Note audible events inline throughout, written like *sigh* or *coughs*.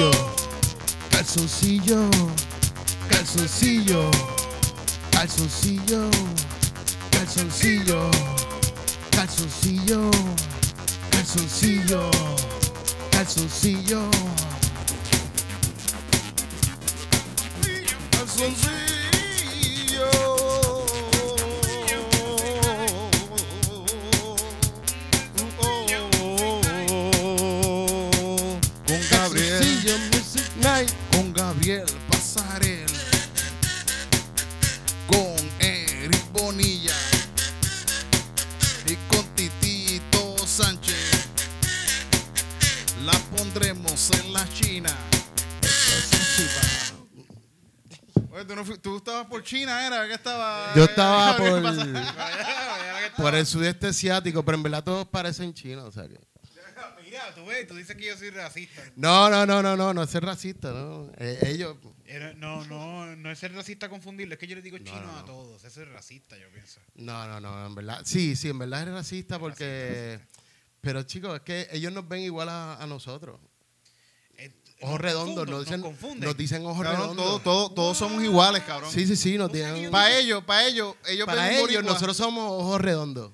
Calzoncillo, calzoncillo, calzoncillo, calzoncillo, calzoncillo, calzoncillo, calzoncillo, calzoncillo. Calzoncillo. Yo estaba ¿Qué por, por el sudeste asiático, pero en verdad todos parecen chinos. O sea que... Mira, tú ves, tú dices que yo soy racista. No, no, no, no, no, no es ser racista, no. Eh, ellos, No, no, no es ser racista confundirlo, es que yo le digo chino no, a no. todos. Eso es racista, yo pienso. no, no, no, en verdad. Sí, sí, en verdad es racista porque. Pero chicos, es que ellos nos ven igual a, a nosotros. Ojos nos redondos, nos dicen, confunden. nos dicen ojos Cabrón, redondos. todos, todos, todos somos iguales, cabrón. Sí, sí, sí, nos tienen. Para ellos, para ellos, ellos Para ellos, nosotros somos ojos redondos.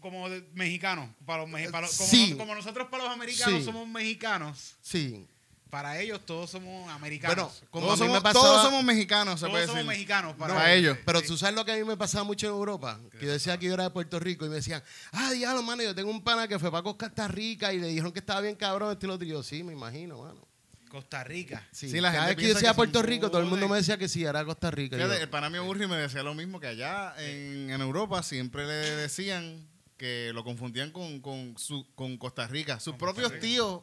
Como de- mexicanos, para los para los- como, Sí. nos- como nosotros para los americanos Sí. somos mexicanos, Sí. para ellos todos somos americanos. Bueno, como todos, a mí me somos, pasaba- todos somos mexicanos, se todos puede somos decir. mexicanos para, Para ellos. Pero tú sabes lo que a mí me pasaba mucho en Europa. Que yo decía que yo era de Puerto Rico y me decían, ah, diablo, mano, yo tengo un pana que fue para Costa Rica y le dijeron que estaba bien cabrón, este y lo otro. Y yo, sí, me imagino, mano. Costa Rica. Sí, Sí, la Cada gente vez que yo decía que Puerto Rico, todo el mundo me decía que sí, era Costa Rica. Yo, el pana mío Burri me decía lo mismo que allá en, en Europa siempre le decían que lo confundían con, con, su, con Costa Rica. Sus propios tíos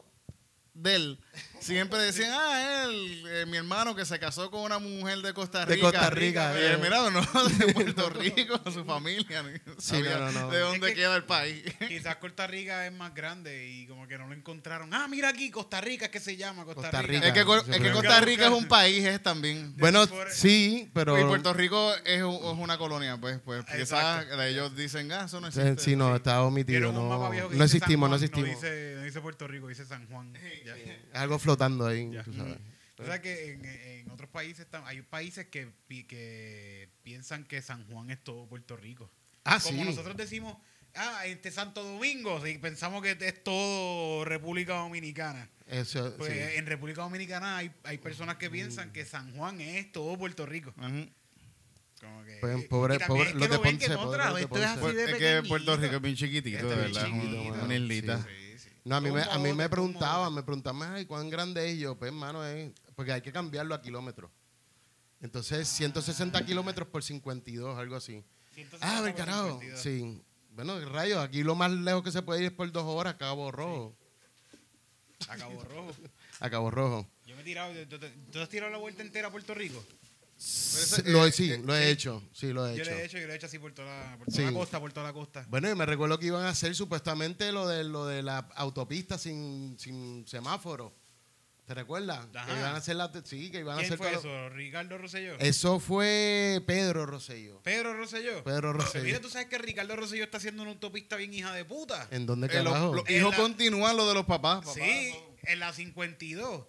de él siempre decían, ah, él, eh, mi hermano que se casó con una mujer de Costa De Rica. Costa Rica, Y eh. él, mira, no, *laughs* de Puerto Rico, su familia. Sí, no, no, no. De dónde Es que- queda el país. Quizás Costa Rica es más grande y como que no lo encontraron. Ah, mira aquí, Costa Rica es que se llama Costa, Costa Rica. Rica. es que, es que Costa Rica es un país, es también. Bueno, sí, pero... y Puerto Rico es, un- es una colonia, pues, pues quizás ellos dicen, ah, eso no existe. Sí, no, Vieron omitido. No, existimos, no existimos. No dice, no dice Puerto Rico, dice San Juan. Ya. Algo flotando ahí, Ya. tú sabes. O sea que en, en otros países hay países que, que piensan que San Juan es todo Puerto Rico. Ah, Como sí. nosotros decimos, ah, este Santo Domingo, y pensamos que es todo República Dominicana. Eso, Pues sí. en República Dominicana hay, hay personas que piensan que San Juan es todo Puerto Rico. Como que, Pues, pobre- pobre- es que los de lo ven que Ponce, pobre los de esto es así Ponce. de Es que. Puerto Rico es bien chiquitito, Esto de es verdad. chiquito, una islita. Sí. Sí, sí. No, a mí, me, a mí me preguntaban, un me preguntaban, ay, ¿cuán grande es? Y yo, pues, hermano, es... Porque hay que cambiarlo a kilómetros. Entonces, 160 kilómetros por 52, algo así. 160 Ah, ver, carajo. 52. Sí. Bueno, rayos, aquí lo más lejos que se puede ir es por dos horas, Cabo Rojo. A Cabo Rojo. *laughs* A Cabo Rojo. Yo me he tirado. ¿Tú, tú- tú has tirado la vuelta entera a Puerto Rico? Lo he- eh, sí, eh, lo he hecho. Sí, lo he Yo hecho. lo he hecho, yo lo he hecho así por toda la, por toda Sí. la costa, por toda la costa. Bueno, y me recuerdo que iban a hacer supuestamente lo de lo de la autopista sin, sin semáforo. ¿Te recuerdas? Ajá. Que iban a hacer la sí, que iban a ¿Quién hacer fue eso? ¿Ricardo Rosselló? Eso fue Pedro Rosselló. ¿Pedro Rosselló? Pedro Rosselló. Mira, tú sabes que Ricardo Rosselló está haciendo una autopista bien hija de puta. ¿En dónde eh, los- carajo? los En hijos la- continúan lo de los papás. papá. Sí, en la 52.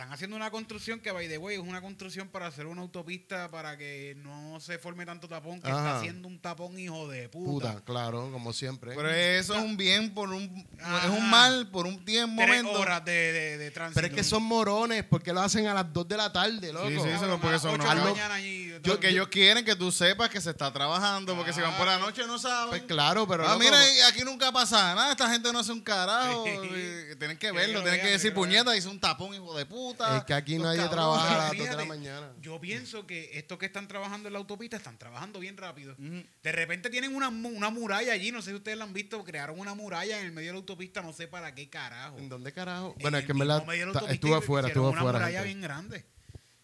Están haciendo una construcción que, by the way, es una construcción para hacer una autopista para que no se forme tanto tapón, que está haciendo un tapón hijo de puta. Puta, claro, como siempre. Pero eso es un bien por un. Ajá. Es un mal por un tiempo, Tres momento. horas de, de, de tránsito. Pero es que son morones, porque lo hacen a las 2 de la tarde, loco. Sí, sí, Ah, porque a las son mañana allí, Yo, que ellos quieren que tú sepas que se está trabajando, porque si van por la noche no saben. Pues claro, pero ah, loco, mira, y aquí nunca pasa nada. Esta gente no hace un carajo. *laughs* Tienen que verlo, lo tienen que decir puñeta, hizo un tapón, hijo de puta. Es que aquí nadie cabrones. trabaja a las 2 de la mañana. Yo pienso que estos que están trabajando en la autopista están trabajando bien rápido. De repente tienen una, mu- una muralla allí, no sé si ustedes la han visto, crearon una muralla en el medio de la autopista, no sé para qué carajo. ¿En dónde carajo? En Bueno, es que de la estuve afuera, estuve una afuera. muralla gente. bien grande.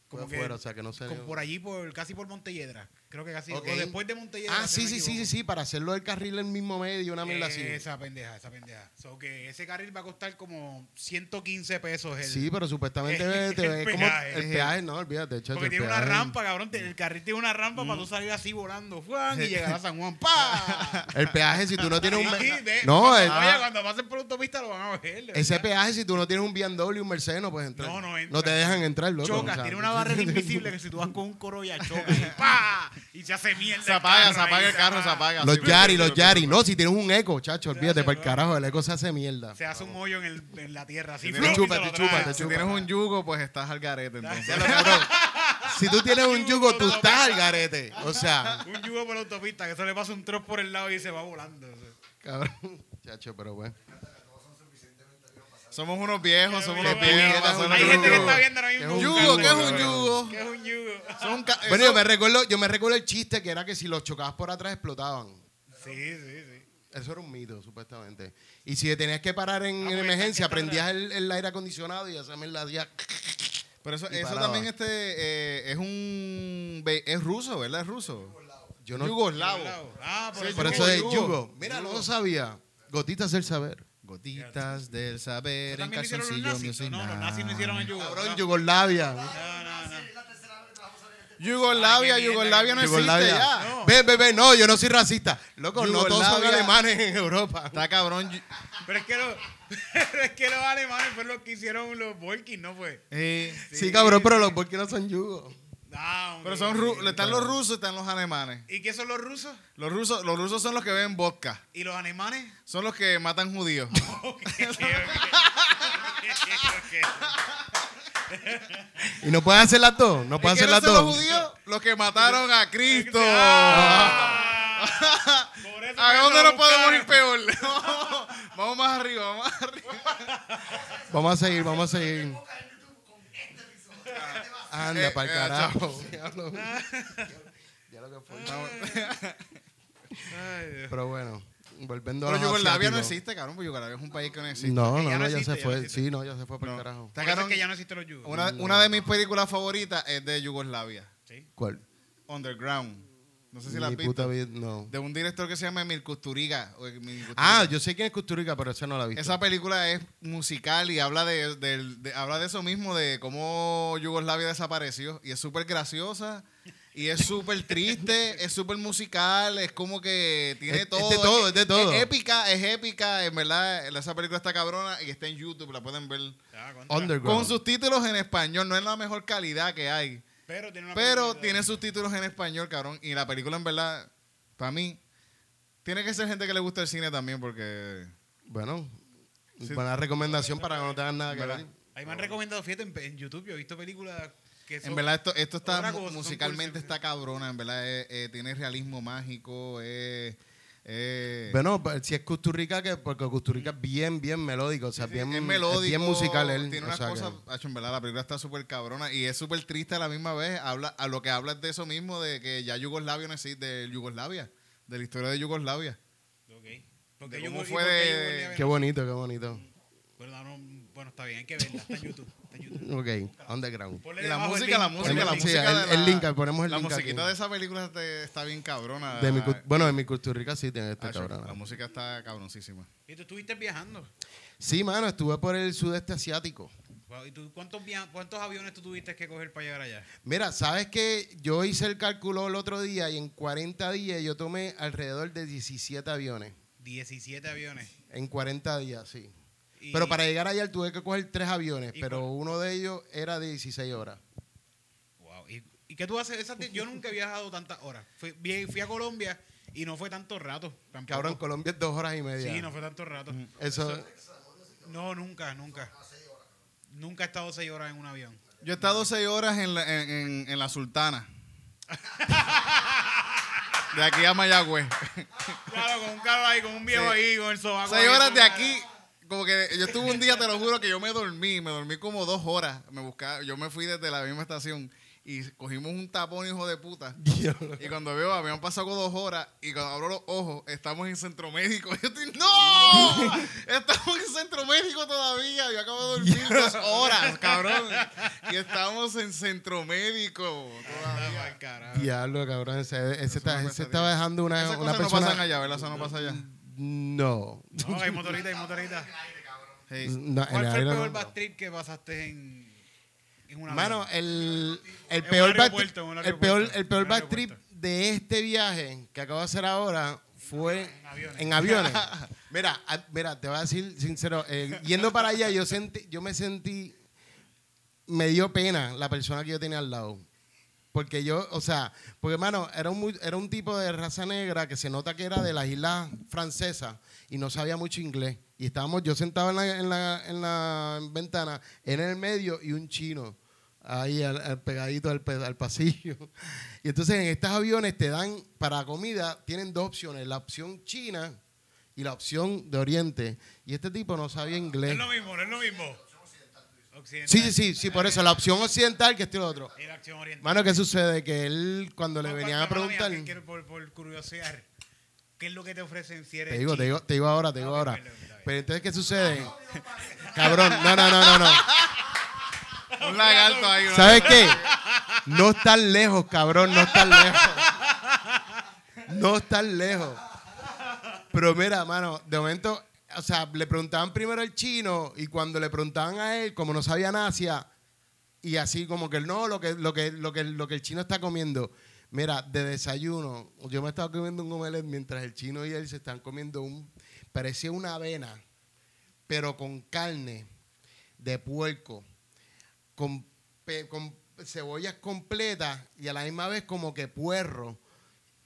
Como que afuera, o sea que no sé. como por allí, por, casi por Montelledra. Creo que casi. O después de Montelledra. Ah, sí, no sí, sí, sí, sí, para hacerlo del carril en el mismo medio, una mierda así. Esa pendeja, esa pendeja. So que ese carril va a costar como 115 pesos. El, Sí, pero supuestamente el te ve *laughs* como peaje. el peaje, no, olvídate, chacho, Porque el tiene una rampa, cabrón. El carril tiene una rampa para tú salir así volando. ¡fuan! y *laughs* llegar a San Juan. ¡Pa! *laughs* El peaje, si tú no tienes un. No, cuando, el- oye, cuando pasen por autopista lo van a ver. ese peaje, si tú no tienes un BMW, un Mercedes, no puedes entrar. No, no entra. No te dejan entrar, loco. Chocas, tiene una barrera *laughs* invisible que si tú vas con un Corolla choca y *laughs* ¡pa! Y se hace mierda. Se apaga, se apaga el carro, se apaga. Los Yari, los Yari. No, si tienes un eco, chacho, olvídate, para el carajo, el eco se hace mierda. Se hace un hoyo en, el, en la tierra así. Te y chupa, se te Si tienes un yugo, pues estás al garete entonces. Si tú tienes un yugo, tú estás al garete. O sea, Un yugo por la autopista, que eso le pasa un troz por el lado y se va volando. cabrón. Chacho, pero bueno. Somos unos viejos, somos unos viejos. Hay gente que está viendo ahora ¿Qué es mismo. un Yugo, ¿qué es un yugo? ¿Qué es un yugo? Bueno, yo me recuerdo, yo me recuerdo el chiste que era que si los chocabas por atrás explotaban. Sí, sí, sí. Eso era un mito, supuestamente. Y si te tenías que parar en, Ah, emergencia, prendías el, el aire acondicionado y esa mierda hacía... Pero eso, eso también este, eh, es un... Es ruso, ¿verdad? Es ruso. Yo no... Yugoslavo. Ah, por Sí, eso. Por yugo, eso es yugo. yugo. Mira, no lo sabía. Gotitas del saber. Gotitas del saber en lo calzoncillo nazis. music. No, los nazis no hicieron el yugo. Cabrón, No, Yugoslavia. no, no. no. Yugoslavia, Ay, qué mierda, Yugoslavia no existe Yugoslavia. ya. No. Ve, ve, ve, no, yo no soy racista. Loco, no todos son Yugoslavia. alemanes en Europa. Está cabrón. Pero es que, los, *laughs* pero es que los alemanes fueron los que hicieron los Volkis, ¿no fue? Eh, Sí, cabrón, pero los porque no son yugos. Ah, pero son ru- sí. están los rusos y están los alemanes. ¿Y qué son los rusos? Los rusos, los rusos son los que beben vodka. ¿Y los alemanes? Son los que matan judíos. *laughs* *laughs* Ok, ok, ¿Y no pueden hacer las dos? ¿No ¿Y pueden hacer quiénes las son los dos? judíos? Los que mataron a Cristo. *laughs* Ah. Por eso ¿A dónde nos podemos ir peor? vamos más arriba, vamos más arriba. Vamos a seguir, vamos a seguir. Anda, Eh, para el eh, carajo. Diablo. *laughs* Ya lo que fue. Ay, Dios. Pero bueno, volviendo a Pero los Yugoslavia no asiáticos. existe, cabrón, porque Yugoslavia es un país que no existe. No, no, ya no, no ya existe, se ya fue. existe. Sí, no, ya se fue No. el carajo. Por eso es que ya no existen los yugos. Una, una de mis películas favoritas es de Yugoslavia, Sí. ¿Cuál? Underground. No sé si la has visto. vida, no. De un director que se llama Emil Kusturica. o Emil Kusturica. Ah, yo sé quién es Custurica, pero esa no la he visto. Esa película es musical y habla de, del- de- habla de eso mismo, de cómo Yugoslavia desapareció. Y es súper graciosa. Y es súper triste, *laughs* es súper musical, es como que tiene Es- es todo. de todo, es de todo. Es épica, es épica, en verdad. Esa película está cabrona y está en YouTube, la pueden ver. Ah. Underground. Con subtítulos en español, no es la mejor calidad que hay. Pero tiene una Pero tiene subtítulos en español, cabrón. Y la película, en verdad, para mí, tiene que ser gente que le gusta el cine también, porque. Bueno, Sí. buena recomendación para que no tengan nada que ver. Ahí me han recomendado, fíjate, en, en YouTube yo he visto películas que son... En verdad, esto, esto está cosa, musicalmente está cabrona, en verdad, eh, eh, tiene realismo mágico, eh, eh, Bueno, pues, si es Custurica, que, porque Custurica es bien, bien melódico. O sea, sí, bien, es melódico, bien musical él. tiene unas cosas, que- hacho, en verdad, la película está súper cabrona y es súper triste a la misma vez, habla, a lo que habla es de eso mismo, de que ya Yugoslavia no existe, de Yugoslavia, de la historia de Yugoslavia. Ok. Porque De cómo fue porque de- Qué bonito, qué bonito. Bueno, no, bueno, está bien, hay que verla. Está en YouTube. Está en YouTube. Ok, underground. Ponle Y la música, la música, la el link. Sí, música. el- la- link, ponemos el La link musiquita aquí. de esa película este- está bien cabrona. De mi, cu- bueno, en mi Costa Rica sí tiene esta Acho, cabrona. La música está cabroncísima. Y tú estuviste viajando. Sí, mano, estuve por el sudeste asiático. Wow, ¿Y tú cuántos, via- cuántos aviones tú tuviste que coger para llegar allá? Mira, ¿sabes qué? Yo hice el cálculo el otro día y en 40 días yo tomé alrededor de 17 aviones. 17 aviones. En 40 días, sí. Y- Pero para llegar allá tuve que coger tres aviones, ¿Y pero cuál? uno de ellos era de 16 horas. Wow. ¿Y, y qué tú haces? Esas- yo nunca he viajado tantas horas. Fui, fui a Colombia y no fue tanto rato. Tampoco. Cabrón, Colombia es dos horas y media. Sí, no fue tanto rato. Eso, No, nunca, nunca. Nunca he estado seis horas en un avión. Yo he estado seis horas en la, en, en- en la Sultana. *laughs* De aquí a Mayagüez. Claro, con un carro ahí, con un viejo Sí. ahí, con el sobaco. Seis horas de aquí. Como que yo estuve un día, te lo juro, que yo me dormí. Me dormí como dos horas. Me buscaba, yo me fui desde la misma estación y cogimos un tapón, hijo de puta. Y cuando veo, habían pasado dos horas y cuando abro los ojos, estamos en centro médico. *laughs* Yo estoy, ¡No! Estamos en centro médico todavía. Yo acabo de dormir dos horas, cabrón. Y estamos en centro médico todavía. Diablo, cabrón. Ese, ese está, ese estaba dejando una, Esas una cosas persona. no pasan allá, ¿verdad? Eso no pasa allá. No. No, hay motorita, hay motorita. Sí. No, ¿Cuál fue el peor no. bad trip que pasaste en, en una Mano, el, el En peor trip, el peor, el peor bad trip de este viaje que acabo de hacer ahora fue En aviones. en aviones. *laughs* mira, a- mira, te voy a decir sincero, eh, yendo para allá yo sentí, yo me sentí, me dio pena la persona que yo tenía al lado. Porque yo, o sea, porque hermano, era un, muy- era un tipo de raza negra que se nota que era de las islas francesas y no sabía mucho inglés. Y estábamos yo sentado en la, en la, en la ventana, en el medio y un chino ahí al, al pegadito al, pasillo. *laughs* Y entonces en estos aviones te dan, para comida, tienen dos opciones, la opción china y la opción de Oriente. Y este tipo no sabía No inglés. es lo mismo, no es lo mismo. Occidental. Sí, sí, sí, sí, por eso, la opción occidental que este y lo otro. Y la acción oriental. Mano, ¿qué sucede? Que él, cuando le ¿Cuál- venían a mía, preguntar... que por, por curiosear, ¿qué es lo que te ofrecen si eres Te digo, te digo, te digo ahora, te digo Ok, ahora. perdón. Pero entonces, ¿qué sucede? Cabrón, no, no, no, no, no. *laughs* Un lagarto ahí. ¿no? ¿Sabes qué? No están lejos, cabrón, no están lejos. No están lejos. Pero mira, mano, de momento, o sea, le preguntaban primero al chino y cuando le preguntaban a él, como no sabía nada, y así como que no, lo que, lo que, lo que, lo que el chino está comiendo. Mira, de desayuno, yo me estaba comiendo un omelette mientras el chino y él se están comiendo un, parecía una avena, pero con carne de puerco, con cebollas completas y a la misma vez como que puerro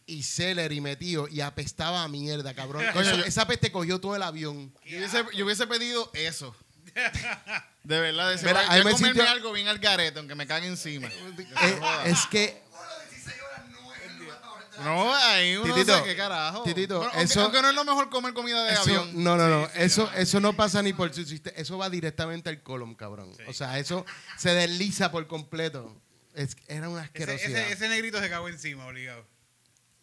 y celery metido y apestaba a mierda, cabrón. *laughs* Esa peste cogió todo el avión. Yo hubiese, yo hubiese pedido eso. *laughs* De verdad, de Mira, yo me comerme sintió- algo bien al garete, aunque me cague encima. Eh, es que No, ahí uno Titito, sé qué carajo. Titito, Bueno, aunque, eso- aunque no es lo mejor comer comida de eso, avión. no, no, no, eso, eso no pasa ni por su sistema, eso va directamente al colon, cabrón. O sea, eso se desliza por completo. Es- era una Ese, asquerosidad. ese, ese negrito se cagó encima, obligado.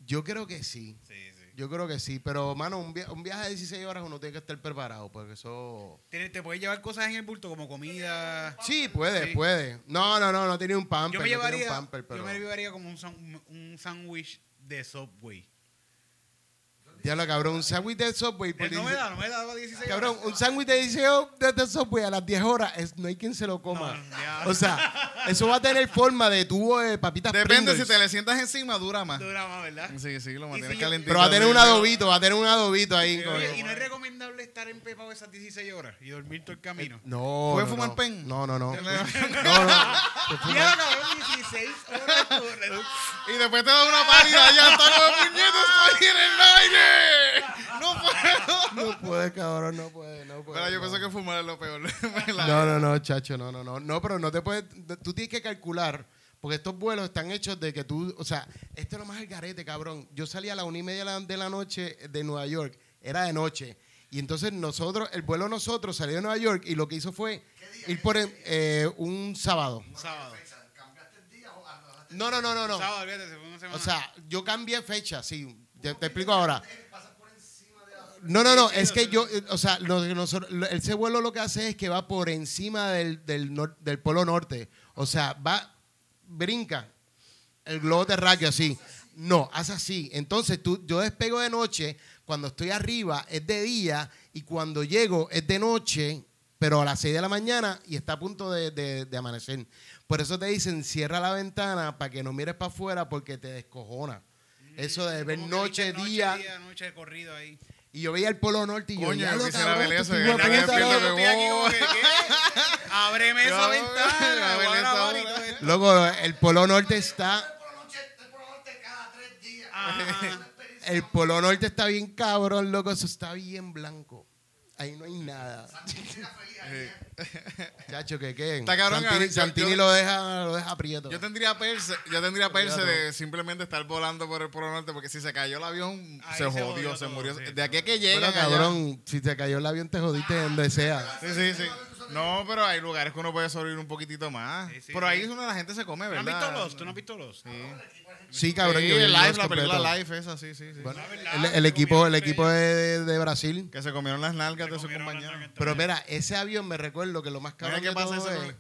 Yo creo que sí. Sí, sí. Yo creo que sí, pero mano, un, via- un viaje de 16 horas uno tiene que estar preparado, porque eso... ¿Te, te puedes llevar cosas en el bulto como comida? Sí, puede, Sí. puede. No, no, no, no tenía un pamper. Yo me no llevaría, un pamper, pero... yo me llevaría como un, un sándwich de Subway. Diablo, cabrón, un sándwich de Subway por Eh, No me 16 da, no me daba 16 Cabrón, horas. un sándwich de 16 de, de Subway a las 10 horas, es- no hay quien se lo coma. No, o sea, eso va a tener forma de tubo de papitas Depende, si Pringles. te le sientas encima, dura más. Dura más, ¿verdad? Sí, sí, lo Y mantienes si calentito. Pero va a tener un adobito, va a tener un adobito ahí. Oye, ¿y no es recomendable estar empepado esas 16 horas y dormir todo el camino? No, ¿Puedes no, fumar no. pen? No, no, no. Y *laughs* No, no. Ya, cabrón, 16 horas. después te da una pálida, ya está como puñetas, estoy en el aire. No puedo. No puede, cabrón, no puede, no puede. Pero yo no. pienso que fumar es lo peor. *laughs* No, no, no, chacho, no, no, no. No, pero no te puedes. Tú tienes que calcular, porque estos vuelos están hechos de que tú. O sea, esto es lo más el garete, cabrón. Yo salí a la una y media de la, de la noche de Nueva York, era de noche. Y entonces nosotros, el vuelo nosotros salió de Nueva York y lo que hizo fue ir por eh, un sábado. Un sábado. No, no, no, no, no. Sábado, olvídate, se fue una semana. O sea, yo cambié fecha, sí. Te, te explico ahora. No, no, no, es que yo, eh, o sea, lo que nosotros- ese vuelo lo que hace es que va por encima del, del, nor- del polo norte. O sea, va, brinca el globo terráqueo así. No, hace así. Entonces tú, yo despego de noche, cuando estoy arriba es de día y cuando llego es de noche, pero a las 6 de la mañana y está a punto de, de- de amanecer. Por eso te dicen, cierra la ventana para que no mires para afuera porque te descojona. Eso de ver que noche, viste día. noche de corrido ahí. Y yo veía el Polo Norte y yo, Coño, ya lo cabrón, tú, tú, tú, Ábreme esa ventana. Loco, el Polo Norte está... El Polo Norte está bien cabrón, loco. Eso está bien blanco. Ahí no hay nada. *laughs* Chacho, ¿qué qué? Está cabrón, Santini, yo- Santini yo- lo deja, lo deja aprieto. Yo tendría perse, yo tendría perse de simplemente estar volando por el Polo Norte porque si se cayó el avión Ahí se se jodió, se murió. sí. De aquí a que Bueno, allá- cabrón, si te cayó el avión te jodiste donde sea. Sí, sí, sí. No, pero hay lugares que uno puede sobrevivir un poquitito más. Sí, sí. ahí es donde la gente se come, ¿Tú no has ¿verdad? visto los? ¿Tú no has visto los? Sí. Sí, cabrón. Sí, yo vi el live, la película live esa, sí, sí, sí. Bueno, verdad, el, equipo, el equipo de, de Brasil. Que se comieron las nalgas de su compañero. Pero mira, ese avión me recuerdo que lo más Mira cabrón qué de pasa todo es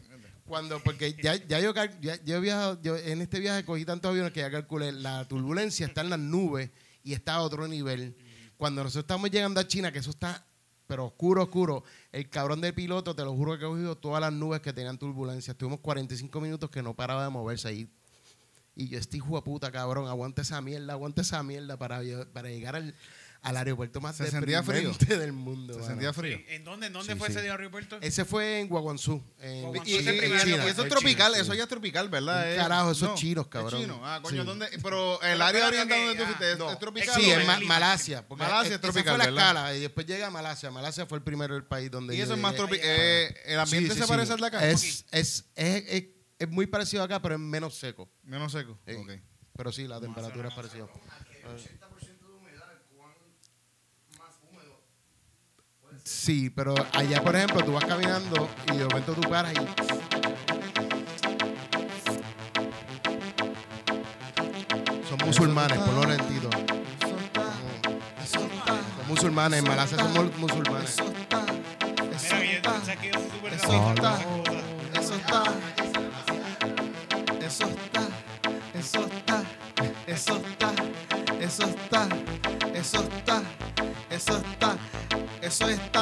cuando, porque ya, ya yo, ya, yo he viajado, yo en este viaje cogí tantos aviones que ya calculé, la turbulencia está en las nubes y está a otro nivel. Cuando nosotros estamos llegando a China, que eso está, pero oscuro, oscuro, el cabrón del piloto, te lo juro que ha cogido todas las nubes que tenían turbulencia. Estuvimos 45 minutos que no paraba de moverse ahí. Y yo, este hijo puta, cabrón, aguanta esa mierda, aguanta esa mierda para, para llegar al, al aeropuerto más ¿Se sentía frío? del mundo. Se mano. sentía frío. ¿En dónde, en dónde Sí, fue sí. ese aeropuerto? Ese fue en Guaguanzú. En, Guaguanzú, Y, y- y- aeropuerto y eso es en tropical, China, eso ya es tropical, ¿verdad? Un Es- carajo, eso es no, chino, cabrón. chino. Ah, coño, Sí. ¿dónde? Pero el área oriental donde tú fuiste es, No. es tropical. Sí, ¿o es no? Ma- Malasia. Malasia es esa tropical, fue la ¿verdad? escala y después llega Malasia. Malasia fue el primero del país donde Y eso es más tropical. el ambiente Sí, sí, se sí. parece al de acá. Es, es, es, es, es muy parecido acá, pero es menos seco. Menos seco. Sí. Ok. Pero sí, la temperatura es parecida. Sí, pero allá, por ejemplo, tú vas caminando y de momento tú paras y... Son musulmanes, por lo lentito. Son musulmanes, en Malasia son mu- musulmanes. Mira, que yo, ¿sabes que yo soy súper Eso está. Eso está. Eso está. Eso está. Eso está. Eso está. Eso está. Eso está. Eso está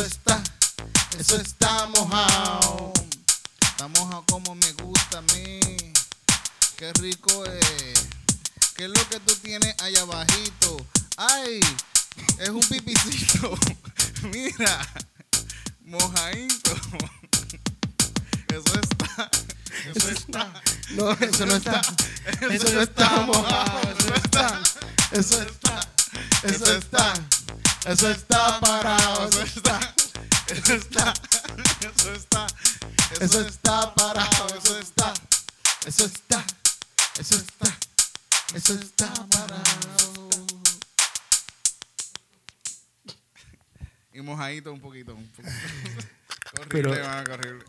eso está, eso está mojado. Está mojado como me gusta a mí. qué rico es. ¿Qué es lo que tú tienes allá abajito? ¡Ay! Es un pipicito. *laughs* Mira, mojadito. Eso está. Eso está. No, eso no está. Eso no está mojado. Eso está. Eso está. Eso está. Eso está parado. Eso está. Eso está. Eso está. Eso está parado. Eso está. Eso está. Eso está. Eso está parado. Y mojadito un poquito. Un poquito. *laughs* Pero-.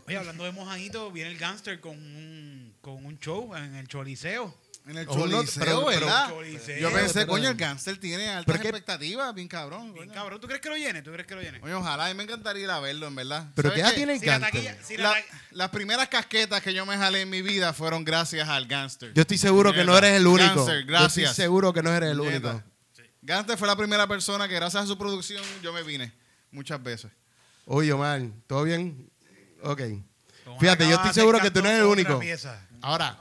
Oye, hablando de mojadito, viene el gangster con un, con un show en el Choliseo. En el choliseo, pero- pero- ¿verdad? Choliseo. Yo pensé, pero- coño, el cáncer tiene altas expectativas, bien cabrón. Bien, coño. cabrón, ¿tú crees que lo llene? ¿Tú crees que lo llene? Coño, ojalá, a mí me encantaría ir a verlo, en verdad. Pero ¿Sabes ¿qué edad tiene el Si la gánster? taquilla, si la La- ta- las primeras casquetas que yo me jalé en mi vida fueron gracias al gánster. Yo estoy seguro que no eres el único. Gánster, Yo estoy gracias. seguro que no eres el Neta. único. Gánster fue la primera persona que gracias a su producción yo me vine muchas veces. Oye, Omar, ¿todo bien? Ok. Fíjate, yo estoy seguro que tú no eres el único. Ahora,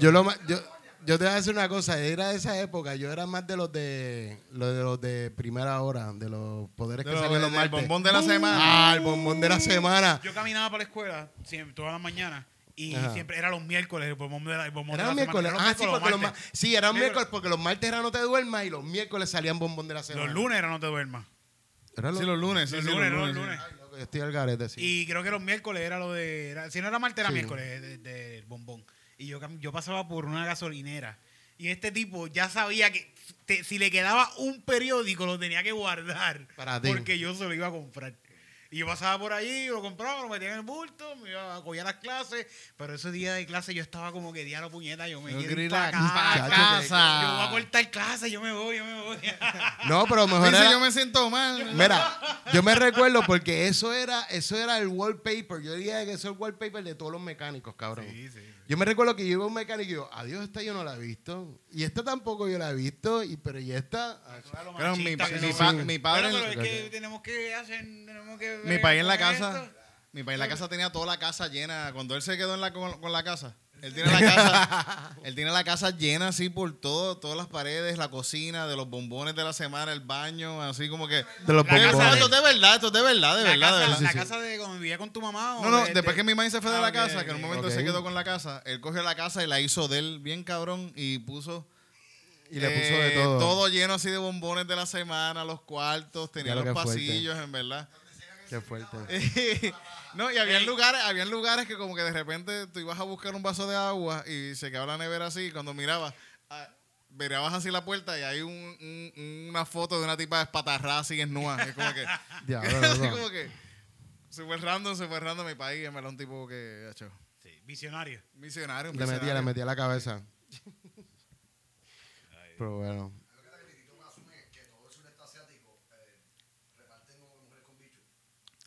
yo lo yo, yo te voy a decir una cosa, era de esa época, yo era más de los de los de los de primera hora, de los poderes De que salían los martes. bombón de la semana. Ah, el bombón de la semana. Yo caminaba para la escuela siempre, todas las mañanas y Ajá. siempre era los miércoles el bombón de la, el bombón de Era la los miércoles. semana. Ah, sí, porque los, sí, eran Miércoles. miércoles porque los martes era no te duermas y los miércoles salían bombón de la semana. Los lunes era no te duermas. Era Sí, los lunes, sí, Los sí, lunes, los los lunes. Ay, estoy al garete, sí. Y creo que los miércoles era lo de. era- si no era martes, era miércoles del de, del bombón. Y yo, yo pasaba por una gasolinera. Y este tipo ya sabía que te- si le quedaba un periódico lo tenía que guardar. Para ti. porque yo se lo iba a comprar. Y yo pasaba por allí, lo compraba, lo metía en el bulto, me iba a coger las clases. Pero ese día de clase yo estaba como que diario puñeta, yo me Yo quiero ir quería pa' ir casa. casa. Yo voy a cortar clase, yo me voy, yo me voy. *laughs* No, pero mejor Dice, era- yo me siento mal. *laughs* Mira, yo me recuerdo porque eso era, eso era el wallpaper. Yo diría que eso es el wallpaper de todos los mecánicos, cabrón. Yo me recuerdo que yo iba a un mecánico y yo, adiós, esta yo no la he visto. Y esta tampoco yo la he visto. Y, pero y esta. Pero mi, Machista pa- que mi pa- Sí. mi padre, pero es que tenemos que hacer, tenemos que mi país en la casa, esto. mi país en la casa tenía toda la casa llena. Cuando él se quedó en la, con, con la casa, él tiene la casa, *laughs* él tiene la casa llena así por todo, todas las paredes, la cocina, de los bombones de la semana, el baño, así como que. De los La casa bombones. Esto es de verdad, esto es de verdad, de la verdad, de casa, verdad. la sí. casa de cuando vivía con tu mamá. o No, no, de- después de- que mi mamá se fue de Ah, la ok, casa, que en un momento se quedó con la casa, él cogió la casa y la hizo de él bien cabrón y puso Y le puso de eh, todo. lleno así de bombones de la semana, los cuartos, tenía los fuerte. pasillos, en verdad. Qué fuerte. *laughs* no, y habían lugares, habían lugares que como que de repente tú ibas a buscar un vaso de agua y se quedaba la nevera así, y cuando mirabas, ah, mirabas así la puerta y hay un- un- una foto de una tipa espatarrada así en nua. Es como que, *laughs* Diablo, *laughs* así como que, super random, super random mi país, en verdad un tipo que, hecho, Sí, visionario. misionario. un Le metía, le visionario. metía la cabeza. Pero bueno.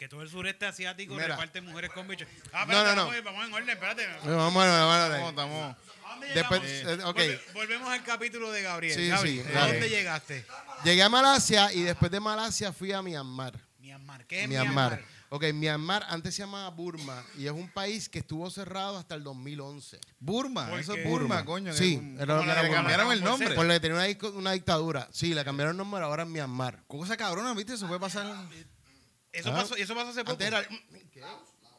Que todo el sureste asiático Mira. reparte mujeres con bichos. Ah, No, espérate, no, no. Vamos, a ir- vamos en orden, espérate. Bueno, Vamos, vamos, vamos. ¿A Después, eh, ok. Volve- volvemos al capítulo de Gabriel. Sí, ¿de dale. dónde llegaste? Llegué a Malasia y después de Malasia fui a Myanmar. Myanmar. ¿Qué es Myanmar. Myanmar? Ok, Myanmar antes se llamaba Burma y es un país que estuvo cerrado hasta el 2011. Burma, ¿Por eso es Burma, Burma. coño. Sí, era lo que le Burma. cambiaron el nombre. Por lo que tenía una, una dictadura. Sí, le cambiaron el nombre, ahora es Myanmar. Cosa cabrona, ¿viste? Eso puede pasar. Eso, Ah. pasó, eso pasó hace poco. Antes era...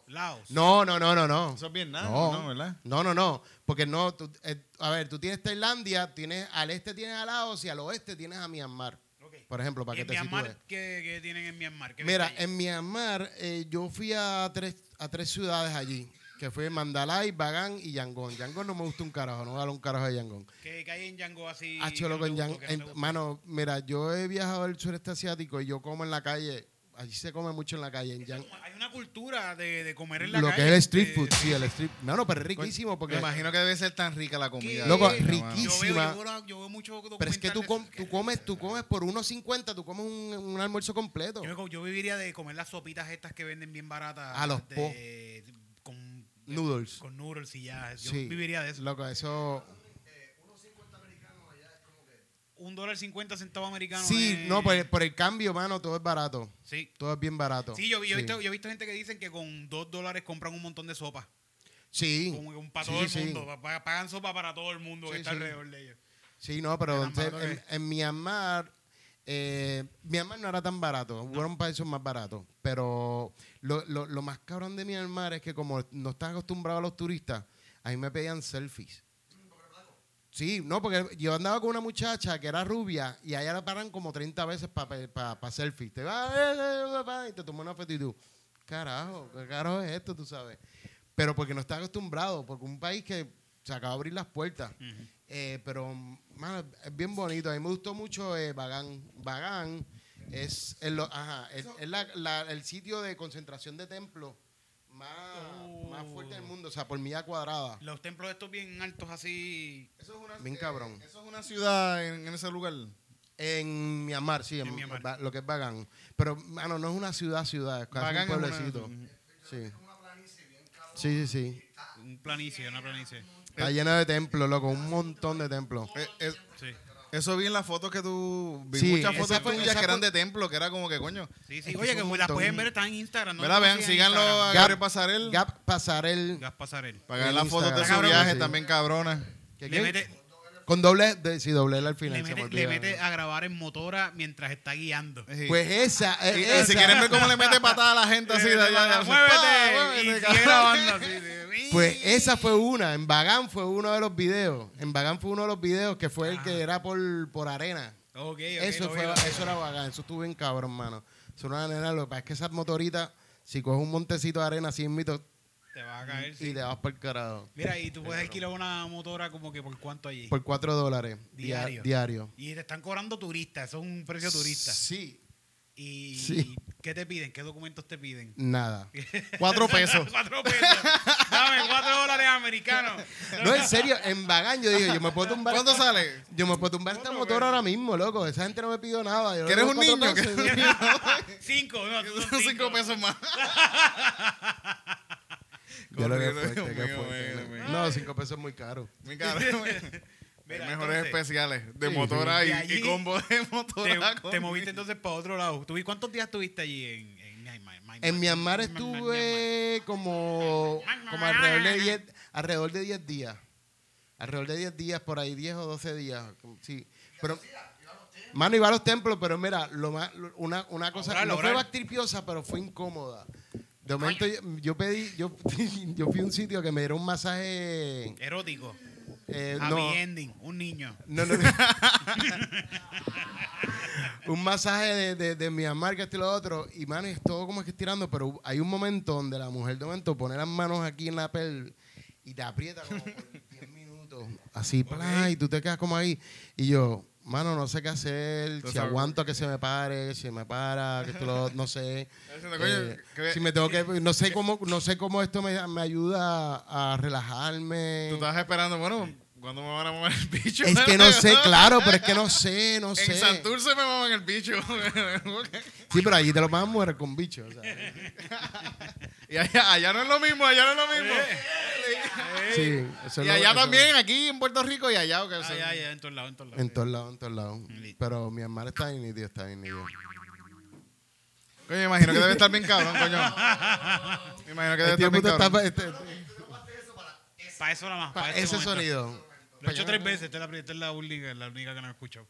Laos. No, no, no, no, no. Eso es Vietnam, No, ¿no? ¿Verdad? no, no, no, porque no, tú- eh, a ver, tú tienes Tailandia, tienes al este tienes a Laos y al oeste tienes a Myanmar, Ok. por ejemplo, para ¿Y que en te Myanmar qué, qué tienen en Myanmar? ¿Qué Mira, en Myanmar eh, yo fui a tres, a tres ciudades allí, que fue Mandalay, Bagan y Yangon. Yangon no me gusta un carajo, no voy a hablar un carajo de Yangon. ¿Qué, qué hay en Django así? Ah, no no en- gustó? mano, mira, yo he viajado al sureste asiático y yo como en la calle, allí se come mucho en la calle, en Hay una cultura de, de comer en la Lo calle. que es el street eh, food, sí, el street. No, pero es riquísimo porque Me imagino que debe ser tan rica la comida. Loco, ¿no, mano? Yo veo, riquísima. yo veo, yo veo mucho Pero es que tú, com- tú comes, tú comes por 1.50, tú comes un, un almuerzo completo. Yo, viviría de comer las sopitas estas que venden bien baratas. Ah, los de- Con, Noodles. con noodles y ya. Yo Sí. viviría de eso. Loco, eso. Un dólar cincuenta centavos americanos. Sí, es- no, por el, por el cambio, mano, todo es barato. Sí. Todo es bien barato. Sí, yo, yo, he visto, yo he visto gente que dicen que con dos dólares compran un montón de sopa. Sí. Como un para Sí, todo el sí. mundo. pa- pa- Pagan sopa para todo el mundo que está alrededor de ellos. Sí, no, pero entonces, en, Myanmar, eh, Myanmar no era tan barato, hubo países más baratos, pero lo, lo- lo más cabrón de Myanmar es que como no están acostumbrados a los turistas, a mí me pedían selfies. Sí, no, porque yo andaba con una muchacha que era rubia y a ella la paran como 30 veces para selfies. Te va eh, eh, eh, y te toma una foto y tú, carajo, ¿qué carajo es esto, tú sabes? Pero porque no está acostumbrado, porque un país que se acaba de abrir las puertas. Eh, pero, mano, es bien bonito. A mí me gustó mucho eh, Bagán. Bagán es, el, lo- ajá, es, es la- la- el sitio de concentración de templos más, más fuerte del mundo, o sea, por milla cuadrada. Los templos estos bien altos así. Eso es una, Bien cabrón. Eso es una ciudad en, en ese lugar. En Myanmar, sí, en, En Myanmar. Lo que es Bagán. Pero, mano, no es una ciudad, ciudad, es casi un es una- pueblecito. Sí. Sí, sí, sí. Un planicie, una planicie. Está lleno de templos, loco, un montón de templos. Eh, es- Sí. Eso vi en las fotos que tú. Vi Sí, muchas fotos fue- tuyas que eran de templo, que era como que coño. Sí, sí. Que Oye, que las pueden ver, están en Instagram. ¿no? ¿Verdad? Vean, síganlo a. Gabriel Pasarel. Gap Pasarel. Gas Pasarel. Para ver en las fotos de su viaje sí. también cabronas. ¿Qué, mete, Con doble, de, sí, doble L al final. le mete, le olvida. mete a grabar en motora mientras está guiando. Sí. Pues esa, Y- y, esa. si quieren ver cómo le mete patada a la gente así de *laughs* allá. de- ¡Muévete! Y muévete, sigue cabrón. grabando así. Pues esa fue una. En Bagán fue uno de los videos. En Bagán fue uno de los videos que fue el que era por, por arena. Ok, ok, eso fue, eso era Bagán. Eso estuvo bien cabrón, mano. Eso era una nena. Lo que pasa es que esas motoritas, si coges un montecito de arena así mito Te va a caer, y sí. te vas por el carajo. Mira, y tú puedes alquilar una motora como que por cuánto allí. Por cuatro dólares. dia- Diario. diario. Y te están cobrando turistas, eso es un precio turista. Sí. ¿Y Sí. qué te piden? ¿Qué documentos te piden? Nada. *laughs* Cuatro pesos. *laughs* cuatro pesos. Dame cuatro dólares americanos. No, en serio, en Bagán yo digo, yo me puedo tumbar. ¿Cuánto sale? Yo me puedo tumbar esta motora ahora mismo, loco. Esa gente no me pidió nada. Yo ¿Que eres le un niño? cuatro ¿Que- pesos. *laughs* cinco, no, son Son cinco pesos más. Yo lo que Corrido, fuerte, Dios qué mío, fuerte. mío, mío. No, cinco pesos es muy caro. Mi cabrón. Mira, Mejores entonces, especiales de Sí, motora sí. y, De allí y combo de Te, motora. te moviste entonces para otro lado. ¿Tú, ¿Cuántos días estuviste allí en, en Myanmar? En Myanmar estuve como, como alrededor de 10 alrededor de 10 días. Alrededor de 10 días, por ahí 10 o 12 días. Sí. Pero, mano, iba a los templos, pero mira, lo más, una, una cosa, Orar, no orar. fue bactripiosa, pero fue incómoda. De momento yo, yo pedí, yo, *laughs* yo fui a un sitio que me dieron un masaje. Erótico. Eh, Happy no, ending. Un niño. no, no, no. *laughs* un masaje de, de, que esto y lo otro. Y, mano, es todo como que estirando, pero hay un momento donde la mujer de momento pone las manos aquí en la pel y te aprieta como por 10 minutos. Así, plá, y tú te quedas como ahí. Y yo, mano, no sé qué hacer, si aguanto a que se me pare, si me para, que esto lo, no sé. *laughs* Eh, si me tengo que, no sé cómo, no sé cómo esto me, me ayuda a relajarme. Tú estabas esperando, bueno, ¿cuándo me van a mover el bicho? Es que no sé, claro, pero es que no sé, no En sé. Santurce me maman el bicho. *laughs* Sí, pero allí te lo van a mover con bichos. o sea. *laughs* y allá, allá no es lo mismo, allá no es lo mismo. Sí, eso es y lo- allá eso- también, aquí en Puerto Rico y allá. Ay, son- ay, ay, en todos lados, en todos lados. En todos lados, en todos lados. Pero mi hermano está bien nítido, está bien nítido. Coño, me imagino que debe estar bien cabrón, coño. Me imagino que debe Este estar bien está cabrón. pa- este- Para eso nada más. pa- Para este ese momento. sonido. Lo he hecho tres veces. Esta es la, esta es la única, la única que no he escuchado.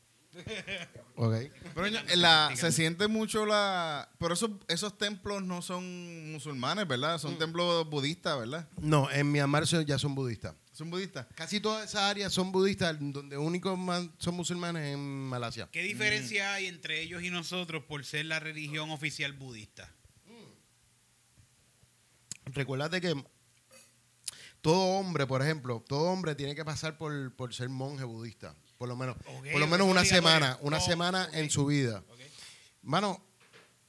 Ok. *laughs* Pero la- se siente mucho la... Pero esos, esos templos no son musulmanes, ¿verdad? Mm. Son templos budistas, ¿verdad? No, en Myanmar son- ya son budistas. Son budistas. Casi todas esas áreas son budistas, donde únicos son musulmanes en Malasia. ¿Qué diferencia hay entre ellos y nosotros por ser la religión oficial budista? Recuérdate que todo hombre, por ejemplo, todo hombre tiene que pasar por, por ser monje budista. Por lo menos, Ok, por lo menos es una semana, una Oh, semana ok. en su vida. Ok. Mano,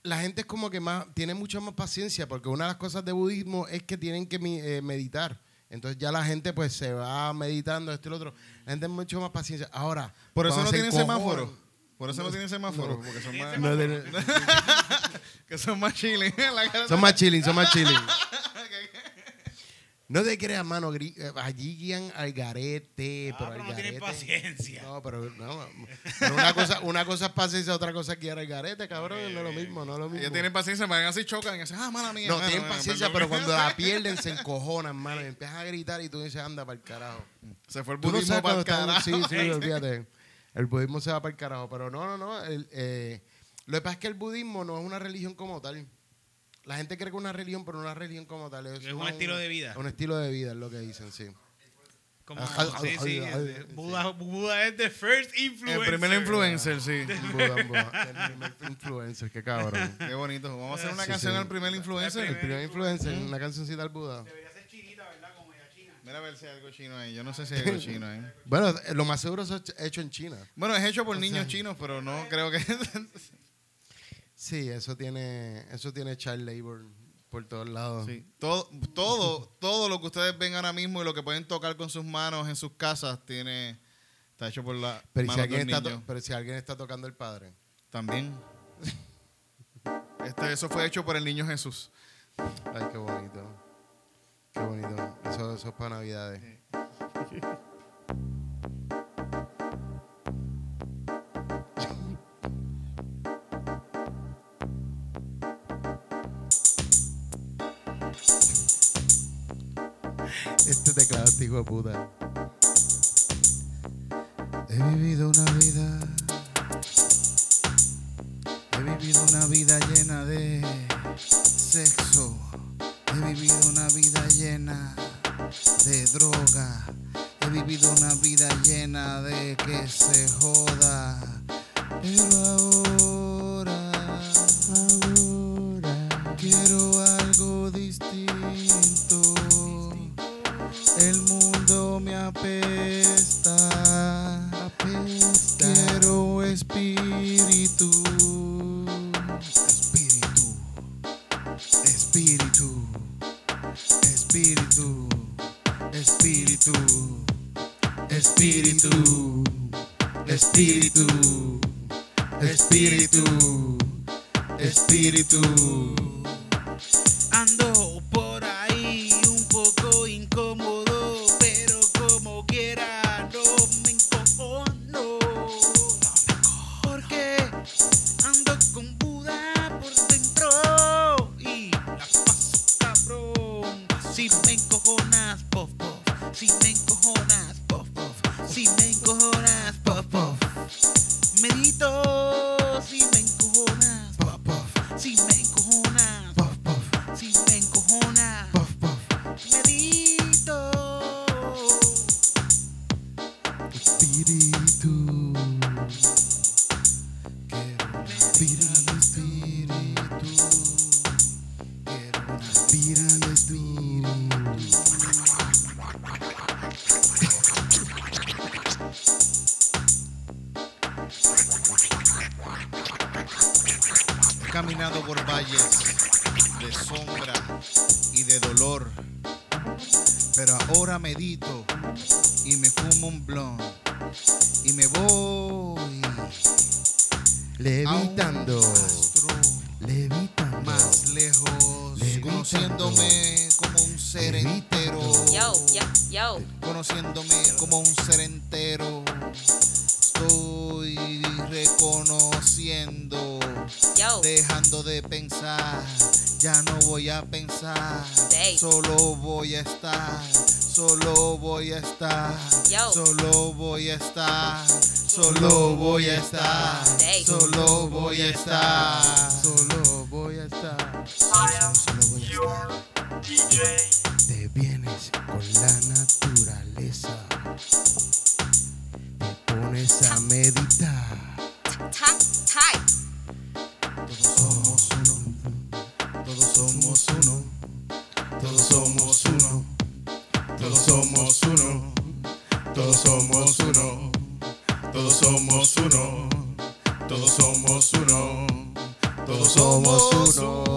la gente es como que más, tiene mucha más paciencia, porque una de las cosas de budismo es que tienen que eh, meditar. Entonces ya la gente pues se va meditando esto y lo otro. La gente tiene mucho más paciencia. Ahora, Por eso no tienen semáforo. Por eso no, tienen semáforo. Porque son más, No, *laughs* que son más chilling. Son más chilling, son más chilling. *laughs* No te creas, mano. eh, Allí guían al garete. Ah, pero pero al no tienen garete- paciencia. No, pero no. pero una, cosa, una cosa es paciencia, otra cosa es guiar al garete, cabrón. no es lo mismo, no es lo mismo. Ellos tienen paciencia, van así, chocan y dicen, ah, mala mía. no, tienen paciencia, pero cuando *laughs* la pierden se encojonan, mano. Y empiezan a gritar y tú dices, anda para el carajo. Se fue el Tú no budismo sabes para el carajo. Sí, sí, olvídate. El budismo se va para el carajo. Pero no, no, no. el, eh, lo que pasa es que el budismo no es una religión como tal. La gente cree que es una religión, pero no es una religión como tal. Es un estilo de vida. Un estilo de vida es lo que dicen, sí. Como, sí, ajá, sí, ajá, es- ajá, Buda, Buda es the first El influencer. primer influencer, sí. Buda, Buda. *laughs* El primer influencer, qué cabrón. Qué bonito. Vamos a hacer una Sí, canción sí. al primer influencer. El primer influencer, una cancioncita al Buda. Debería ser chinita, ¿verdad? Como ella china. Mira a ver si hay algo chino ahí. Yo no sé si hay algo chino ahí. *laughs* Bueno, lo más seguro es hecho en China. Bueno, es hecho por niños chinos, pero no creo que... *laughs* Sí, eso tiene, eso tiene child labor por todos lados. Sí. Todo, todo, *laughs* todo lo que ustedes ven ahora mismo y lo que pueden tocar con sus manos en sus casas tiene... Está hecho por la Pero, si de un está niño. pero si alguien está tocando el padre. También. Este, eso fue hecho por el niño Jesús. Ay, qué bonito. Qué bonito. Eso, eso es para Navidades. *laughs* Este teclado este hijo de puta. He vivido una vida. He vivido una vida llena de sexo. He vivido una vida llena de droga. He vivido una vida llena de que se joda. Pero ahora, conociéndome como un ser entero, Yo, yo, yo. conociéndome como un ser entero. Estoy reconociendo Yo. dejando de pensar, ya no voy a pensar, solo voy a estar, solo voy a estar, Yo. solo voy a estar, solo voy a estar, solo voy a estar. Solo voy a estar. Te vienes con la naturaleza. Te pones a meditar. Ta, ta. Todos somos uno, todos somos uno, todos somos uno, todos somos uno, todos somos uno, todos somos uno, todos somos uno, todos somos uno.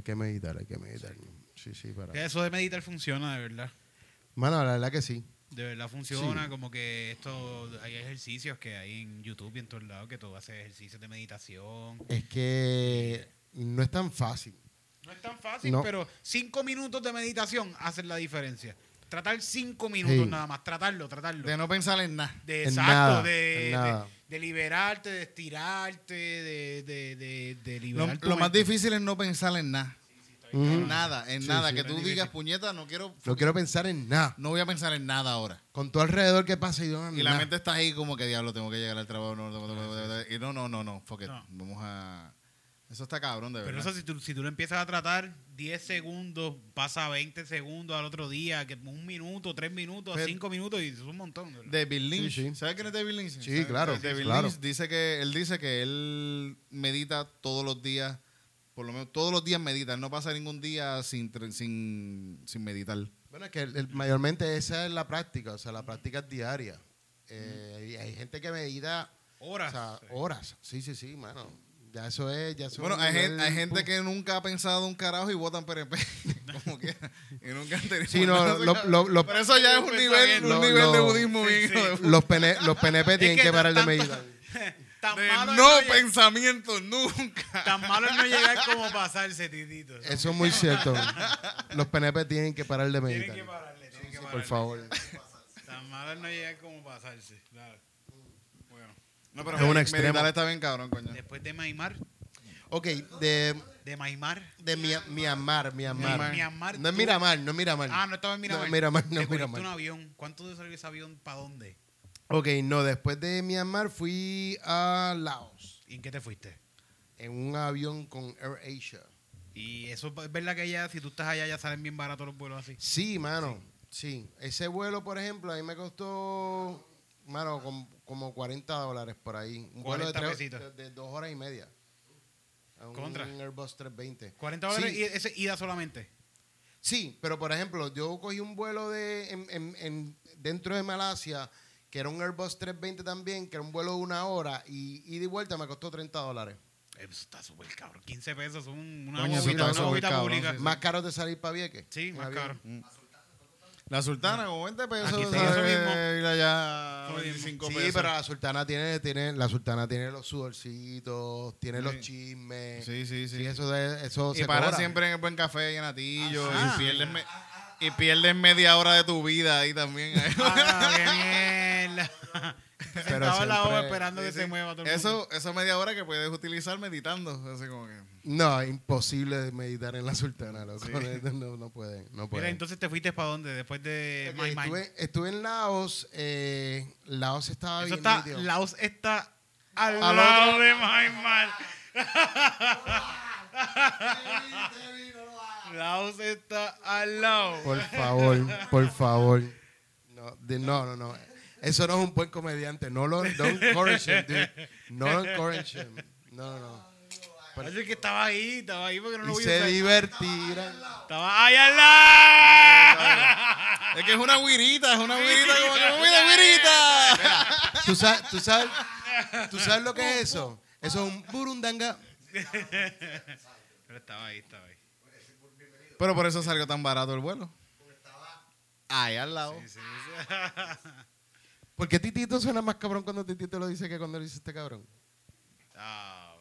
Hay que, meditar, hay que meditar. Sí, sí, para. Que Eso de meditar funciona, de verdad. Mano, la verdad que sí. De verdad funciona, Sí. como que esto, hay ejercicios que hay en YouTube y en todos lados que tú haces ejercicios de meditación. Es que no es tan fácil. No es tan fácil, No. pero cinco minutos de meditación hacen la diferencia. Tratar cinco minutos Sí. nada más, tratarlo, tratarlo. De no pensar en nada. De En exacto, nada, de, en nada. de- de liberarte, de estirarte, de, de, de, de Lo, liberar tu lo más mente. difícil es no pensar en nada. Mm. En nada, en Sí, nada. sí. que tú digas, difícil. puñeta, no quiero. No quiero pensar en nada. No voy a pensar en nada ahora. Con todo alrededor que pasa y yo Y la mente está ahí como que diablo, tengo que llegar al trabajo. No, no, no, no, no, y no, no, no, no. fuck it. No. Vamos a. Eso está cabrón, de Pero verdad. eso si tú, si tú lo empiezas a tratar 10 segundos, pasa 20 segundos al otro día, que un minuto, 3 minutos, Pero- 5 minutos y es un montón. ¿verdad? David Lynch. Sí, sí. ¿Sabes quién es David Lynch? Sí, ¿Sabes? claro, David claro. Lynch dice que él dice que él medita todos los días, por lo menos todos los días medita. Él no pasa ningún día sin, sin, sin meditar. Bueno, es que el- el- mayormente esa es la práctica, o sea, la práctica es diaria. Eh, hay, hay gente que medita Horas. o sea, horas. Sí, sí, sí, mano. Ya eso es, ya eso Bueno, es hay, un gen- nivel- hay gente que nunca ha pensado un carajo y votan PNP. *laughs* *laughs* como quiera. Y nunca han tenido. Sí, no, lo- lo- lo- Pero eso ya es un nivel, un nivel de budismo bien hijo de los, PN los PNP tienen que que, parar de meditar. Tan De malo, no es pensamiento nunca. tan malo es no llegar como pasarse, titito. Eso es muy cierto. Los PNP tienen que parar de Tienen meditar. que pararle, tienen que Por pararle. favor. Tan malo es no llegar como pasarse. Claro. No, pero Es un meditar extremo. está bien cabrón, coño. después de Maimar, Ok, de, de Maimar. de Mia- Myanmar, Myanmar. No es tú- Miramar, no es Miramar. Ah, no estaba en Miramar. No, en Miramar, no Te es cogiste Miramar. un avión. ¿Cuánto te salió ese avión? ¿Para dónde? Ok, no, después de Myanmar fui a Laos ¿Y en qué te fuiste? en un avión con Air Asia. Y eso es verdad que ya, si tú estás allá, ya salen bien baratos los vuelos así. Sí, mano, sí. Ese vuelo, por ejemplo, a mí me costó, mano, com- como 40 dólares por ahí. Un vuelo de, 40 tres- de, de dos horas y media. Un Contra. Airbus 320. 40 dólares Sí. y ese ida solamente. Sí, pero por ejemplo, yo cogí un vuelo de en, en- en- dentro de Malasia, que era un Airbus 320 también, que era un vuelo de una hora, y ida y vuelta me costó 30 dólares. Eso está súper cabrón. 15 pesos son una Coño, bobita, una súper bobita cabrón, pública. sí, Más caro de salir para Vieques. Sí, más avión. caro. La sultana con 20 pesos. Aquí está eso mismo. Ir allá Eso mismo. 25 Sí, pesos. pero la sultana tiene, tiene, la sultana tiene los sudorcitos, tiene los chismes. Sí, sí, sí. Sí, eso, de, eso y se para cobra. siempre en el buen café y en Atillo. Ajá. Y pierdes, me- y pierdes media hora de tu vida ahí también. Ah, qué mierda. *laughs* *laughs* Pero Estaba en la siempre- hoja esperando que Sí, se mueva todo el mundo. Eso, eso media hora que puedes utilizar meditando. Así como que. No, imposible meditar en la sultana, loco. Sí. *laughs* No, no puede, no puede. Mira, entonces te fuiste para dónde después de Ok, Mai Mai? estuve, estuve en Laos. eh, Laos estaba Eso bien está. Laos está al, Al lado otro- de Mai Mai. Laos está al lado. Por favor, por favor. No, de- no, no, no. Eso no es un buen comediante. No lo don't encourage him, dude. No lo encourage him. No, no, no. Parece que estaba ahí, estaba ahí porque no lo Y a se usar. divertirán. Estaba ahí al lado. Es que es una guirita, es una guirita. como que, ¡Mira, guirita! ¿Tú sabes, tú, sabes, ¿Tú sabes lo que es eso? Eso es un burundanga. Pero estaba ahí, estaba ahí. Pero por eso salió tan barato el vuelo. Ahí al lado. ¿Por qué Titito suena más cabrón cuando Titito lo dice que cuando lo dice este cabrón? Ah.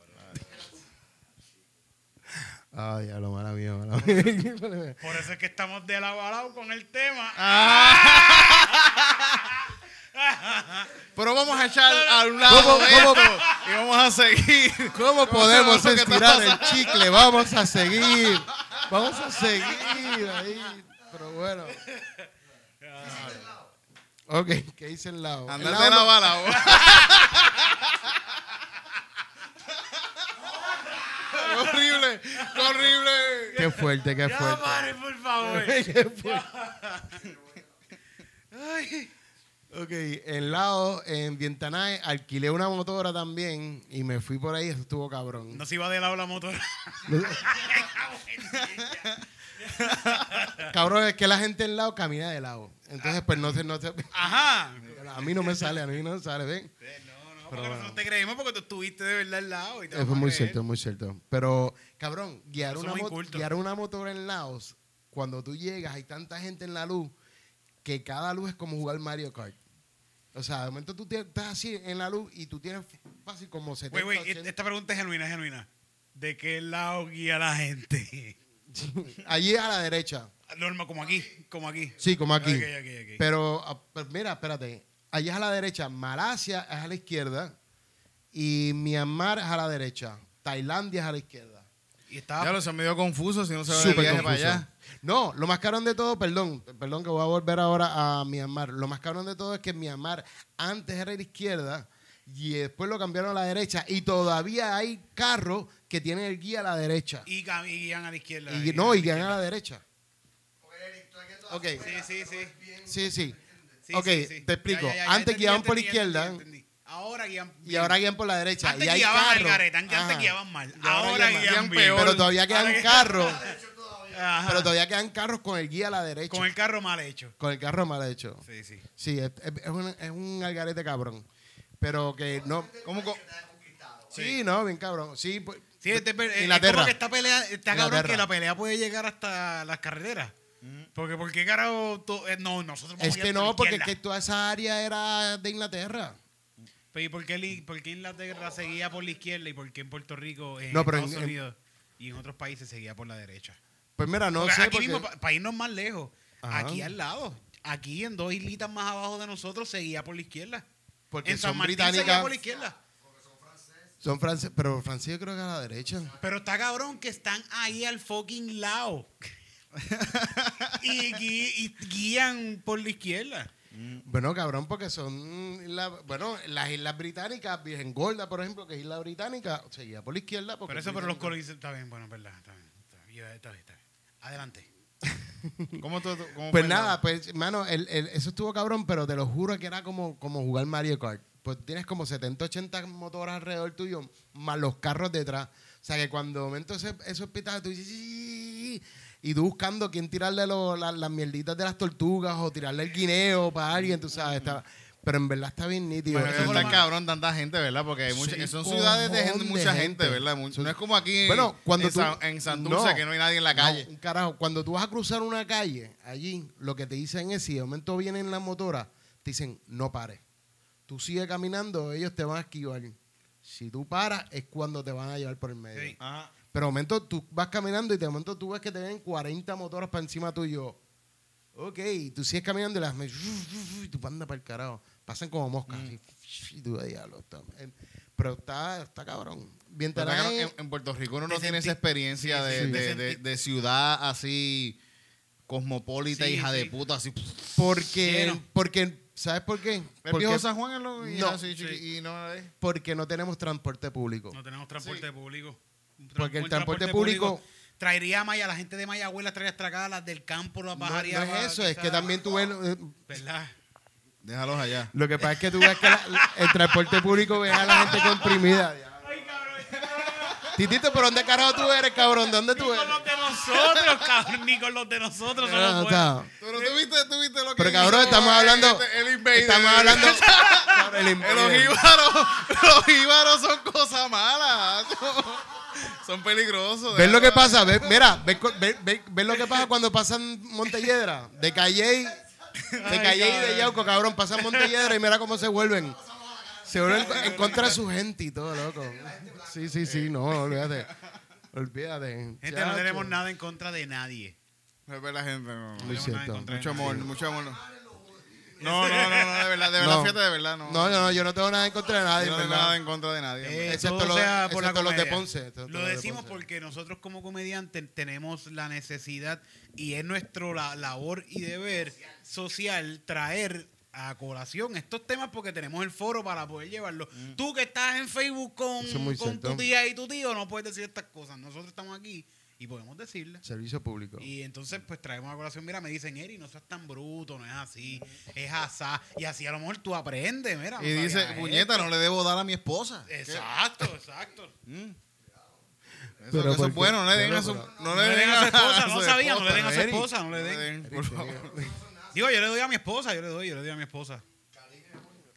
Ay, ya lo mala mía, mala mía. *laughs* Por eso es que estamos de lado a lado con el tema. *laughs* Pero vamos a echar a un lado ¿Cómo, de cómo, esto y vamos a seguir. *laughs* ¿Cómo podemos ¿Qué está estirar el chicle? Vamos a seguir. Vamos a seguir ahí. Pero bueno. Ok, ¿qué dice el lado? Andar El de lado lado a lado. *laughs* horrible, qué horrible. Qué fuerte, qué Ya fuerte. pare, por favor. *laughs* Qué fuerte. Ok, en lado, en Vientanae, alquilé una motora también y me fui por ahí, eso estuvo cabrón. No se iba de lado la motor. *laughs* Cabrón, es que la gente en lado camina de lado. Entonces, pues no se, no se- Ajá. *laughs* A mí no me sale, a mí no me sale, ven. No, porque nosotros te creemos porque tú estuviste de verdad al lado. Y te es a muy cierto, muy cierto. Pero, cabrón, guiar una, guiar una motora en Laos, cuando tú llegas, hay tanta gente en la luz que cada luz es como jugar Mario Kart. O sea, de momento tú estás así en la luz y tú tienes fácil como 70, Güey, güey, 80. esta pregunta es genuina, es genuina. ¿De qué lado guía la gente? *laughs* Allí a la derecha. Norma, como aquí, como aquí. Sí, como aquí. Pero, ah, pues mira, espérate. Allá es a la derecha. Malasia es a la izquierda. Y Myanmar es a la derecha. Tailandia es a la izquierda. Y estaba Ya lo se me dio confuso si no se va Súper viaje para confuso. allá. No, lo más cabrón de todo, perdón, perdón que voy a volver ahora a Myanmar. Lo más cabrón de todo es que Myanmar antes era a la izquierda y después lo cambiaron a la derecha. Y todavía hay carros que tienen el guía a la derecha. y, y guían a la izquierda. Y, no, y guían a la derecha. Ok, Sí, sí, sí. sí, sí. Sí, ok, sí, sí. te explico. Ya, ya, ya, Antes entendí, guiaban por la izquierda entendí, ya entendí. Ahora guían y ahora guían por la derecha. Antes y hay guiaban al garete, antes, guiaban mal. Ahora Ahora guían bien. Pero todavía quedan carros. Ajá. Pero todavía quedan carros con el guía a la derecha. Con el carro mal hecho. Con el carro mal hecho. Sí, sí. Sí, es, es- es un, es un algarete cabrón. Pero que no. ¿Cómo co- Sí, no, bien cabrón. Sí, pues, Sí, este, es Inglaterra. como que esta pelea, está cabrón que la pelea puede llegar hasta las carreteras. Porque, ¿por qué carajo? eh, no, nosotros vamos es a que guiar por la no, porque es izquierda. que toda esa área era de Inglaterra. Pero, ¿y por qué, li- por qué Inglaterra seguía por la izquierda y por qué en Puerto Rico, en No, pero Estados en- en- Unidos y en otros países seguía por la derecha? Pues mira, no Porque sé. aquí porque- mismo, para irnos más lejos, Ajá. aquí al lado, aquí en dos islitas más abajo de nosotros, seguía por la izquierda. porque en San son Martín seguía británicas. por la izquierda. Son franceses. Pero Francia creo que a la derecha. Pero está cabrón que están ahí al fucking lado. *laughs* y, gui- y guían por la izquierda. Bueno, cabrón, porque son. la- bueno, las islas británicas, Virgen Gorda, por ejemplo, que es isla británica, seguía por la izquierda. Porque Por eso, es pero los coloniales. Está bien, bueno, es verdad. Está bien, está bien, está bien, está bien. Adelante. *laughs* ¿Cómo tú- cómo Pues nada, la- pues, mano, el- el- eso estuvo cabrón, pero te lo juro que era como, como jugar Mario Kart. Pues tienes como 70, 80 motores alrededor tuyo, más los carros detrás. O sea que cuando de momento ese, tú dices, "Sí", y tú buscando quién tirarle lo- la- las mierditas de las tortugas o tirarle el guineo para alguien, tú sabes. está- pero en verdad está bien nítido. Pero eso está cabrón, tanta gente, ¿verdad? Porque hay mucha- Sí, son ciudades de gente, de mucha gente, gente. ¿verdad? No es como aquí Bueno, cuando en, tú- San- en Santurce, no. que no hay nadie en la calle. carajo. Cuando tú vas a cruzar una calle, allí, lo que te dicen es, si de momento vienen las motoras, te dicen, no pares. Tú sigues caminando, ellos te van a esquivar. Si tú paras, es cuando te van a llevar por el medio. Sí. Ajá. Pero de momento tú vas caminando y de momento tú ves que te ven 40 motoras para encima tuyo. Ok, y tú sigues caminando y las y tú andas para el carajo. Pasan como moscas. así, y tú, diablo, Pero está, está cabrón. Bien en, en Puerto Rico uno no tiene esa experiencia de, sí, de- ciudad así cosmopolita, Sí, hija de puta, así. Porque, porque, ¿sabes por qué? ¿El Porque, viejo San Juan es lo y No. así, chiqui- y no es? porque no tenemos transporte público. No tenemos transporte público. Porque el transporte público- traería a Maya, la gente de Mayagüez la traería acá, las del campo, la No, no es eso, es que también tú ves... ¿Verdad? Déjalos allá. Lo que pasa es que tú ves que la- el transporte público ve a la gente comprimida. Titito, ¿por dónde carajo tú eres, cabrón? ¿De dónde tú Con eres? los de nosotros, cabrón, ni con los de nosotros. No, está- buenos. Pero tú viste, tú viste lo que Pero cabrón, estamos hablando. este- el invader. Estamos *laughs* hablando. Cabrón, el invader. Los jíbaros, los jíbaros son cosas malas. *laughs* Son peligrosos. ¿Ves lo que pasa? ¿Ves, mira, ¿ves, co- ves- ves- ves lo que pasa cuando pasan Montelledra? De Calle, de Calle y de Yauco, cabrón, pasan Montelledra y mira cómo se vuelven. Se vuelven en contra de su gente y todo, loco. Sí, sí, sí, no, olvídate. Olvídate. Gente, no tenemos nada en contra de nadie. Es verdad, gente. no. Muy tenemos nada en cierto. Mucho nadie. amor, mucho amor. No, no, no, no, de verdad, de verdad, No. fíjate, de verdad, no. No, no, no, yo no tengo nada en contra de nadie, Yo no tengo nada en contra de nadie. Eh, Excepto los- excepto los de. Ponce, excepto Lo de decimos Ponce. porque nosotros como comediantes tenemos la necesidad y es nuestro la- labor y deber social traer a colación estos temas porque tenemos el foro para poder llevarlo. Tú que estás en Facebook con, es con tu tía y tu tío no puedes decir estas cosas. Nosotros estamos aquí y podemos decirlas. Servicio público. Y entonces, pues traemos a colación. Mira, me dicen, Eri, no seas tan bruto, no es así, es asá. Y así a lo mejor tú aprendes, mira. no Y dice, puñeta, esto". no le debo dar a mi esposa. Exacto, exacto. Mm. Eso, Pero eso es bueno, no le den a su, no le den a su esposa, *laughs* no sabía, no le den a su esposa, no le den. por favor. Digo, yo le doy a mi esposa, yo le doy, yo le doy a mi esposa.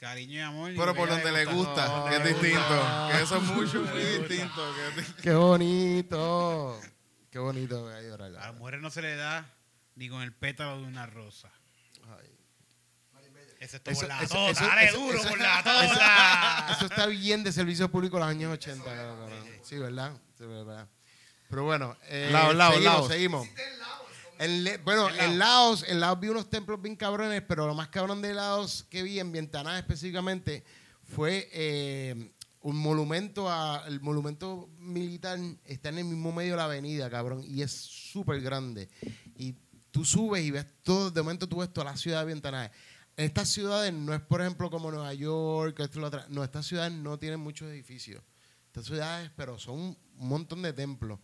Cariño y amor. y Pero por donde le gusta, que es distinto. Que eso es mucho, muy distinto. Qué bonito. Qué bonito. A las mujeres no se le da ni con el pétalo de una rosa. Ay. Eso- por la eso- tota, eso- dale eso- duro por la *laughs* tota. Eso está bien de servicio público en los años 80. cabrón. Sí, ¿verdad? Sí, ¿verdad? Pero bueno, eh, Laos, Laos, seguimos, Laos. seguimos. En bueno, en Laos, en Laos vi unos templos bien cabrones, pero lo más cabrón de Laos que vi en Vietnam específicamente fue eh, un monumento a, el monumento militar está en el mismo medio de la avenida, cabrón, y es súper grande. Y tú subes y ves todo, de momento tú ves toda la ciudad de Vietnam. Estas ciudades no es, por ejemplo, como Nueva York, esto lo otro. No, estas ciudades no tienen muchos edificios. Estas ciudades, pero son un montón de templos.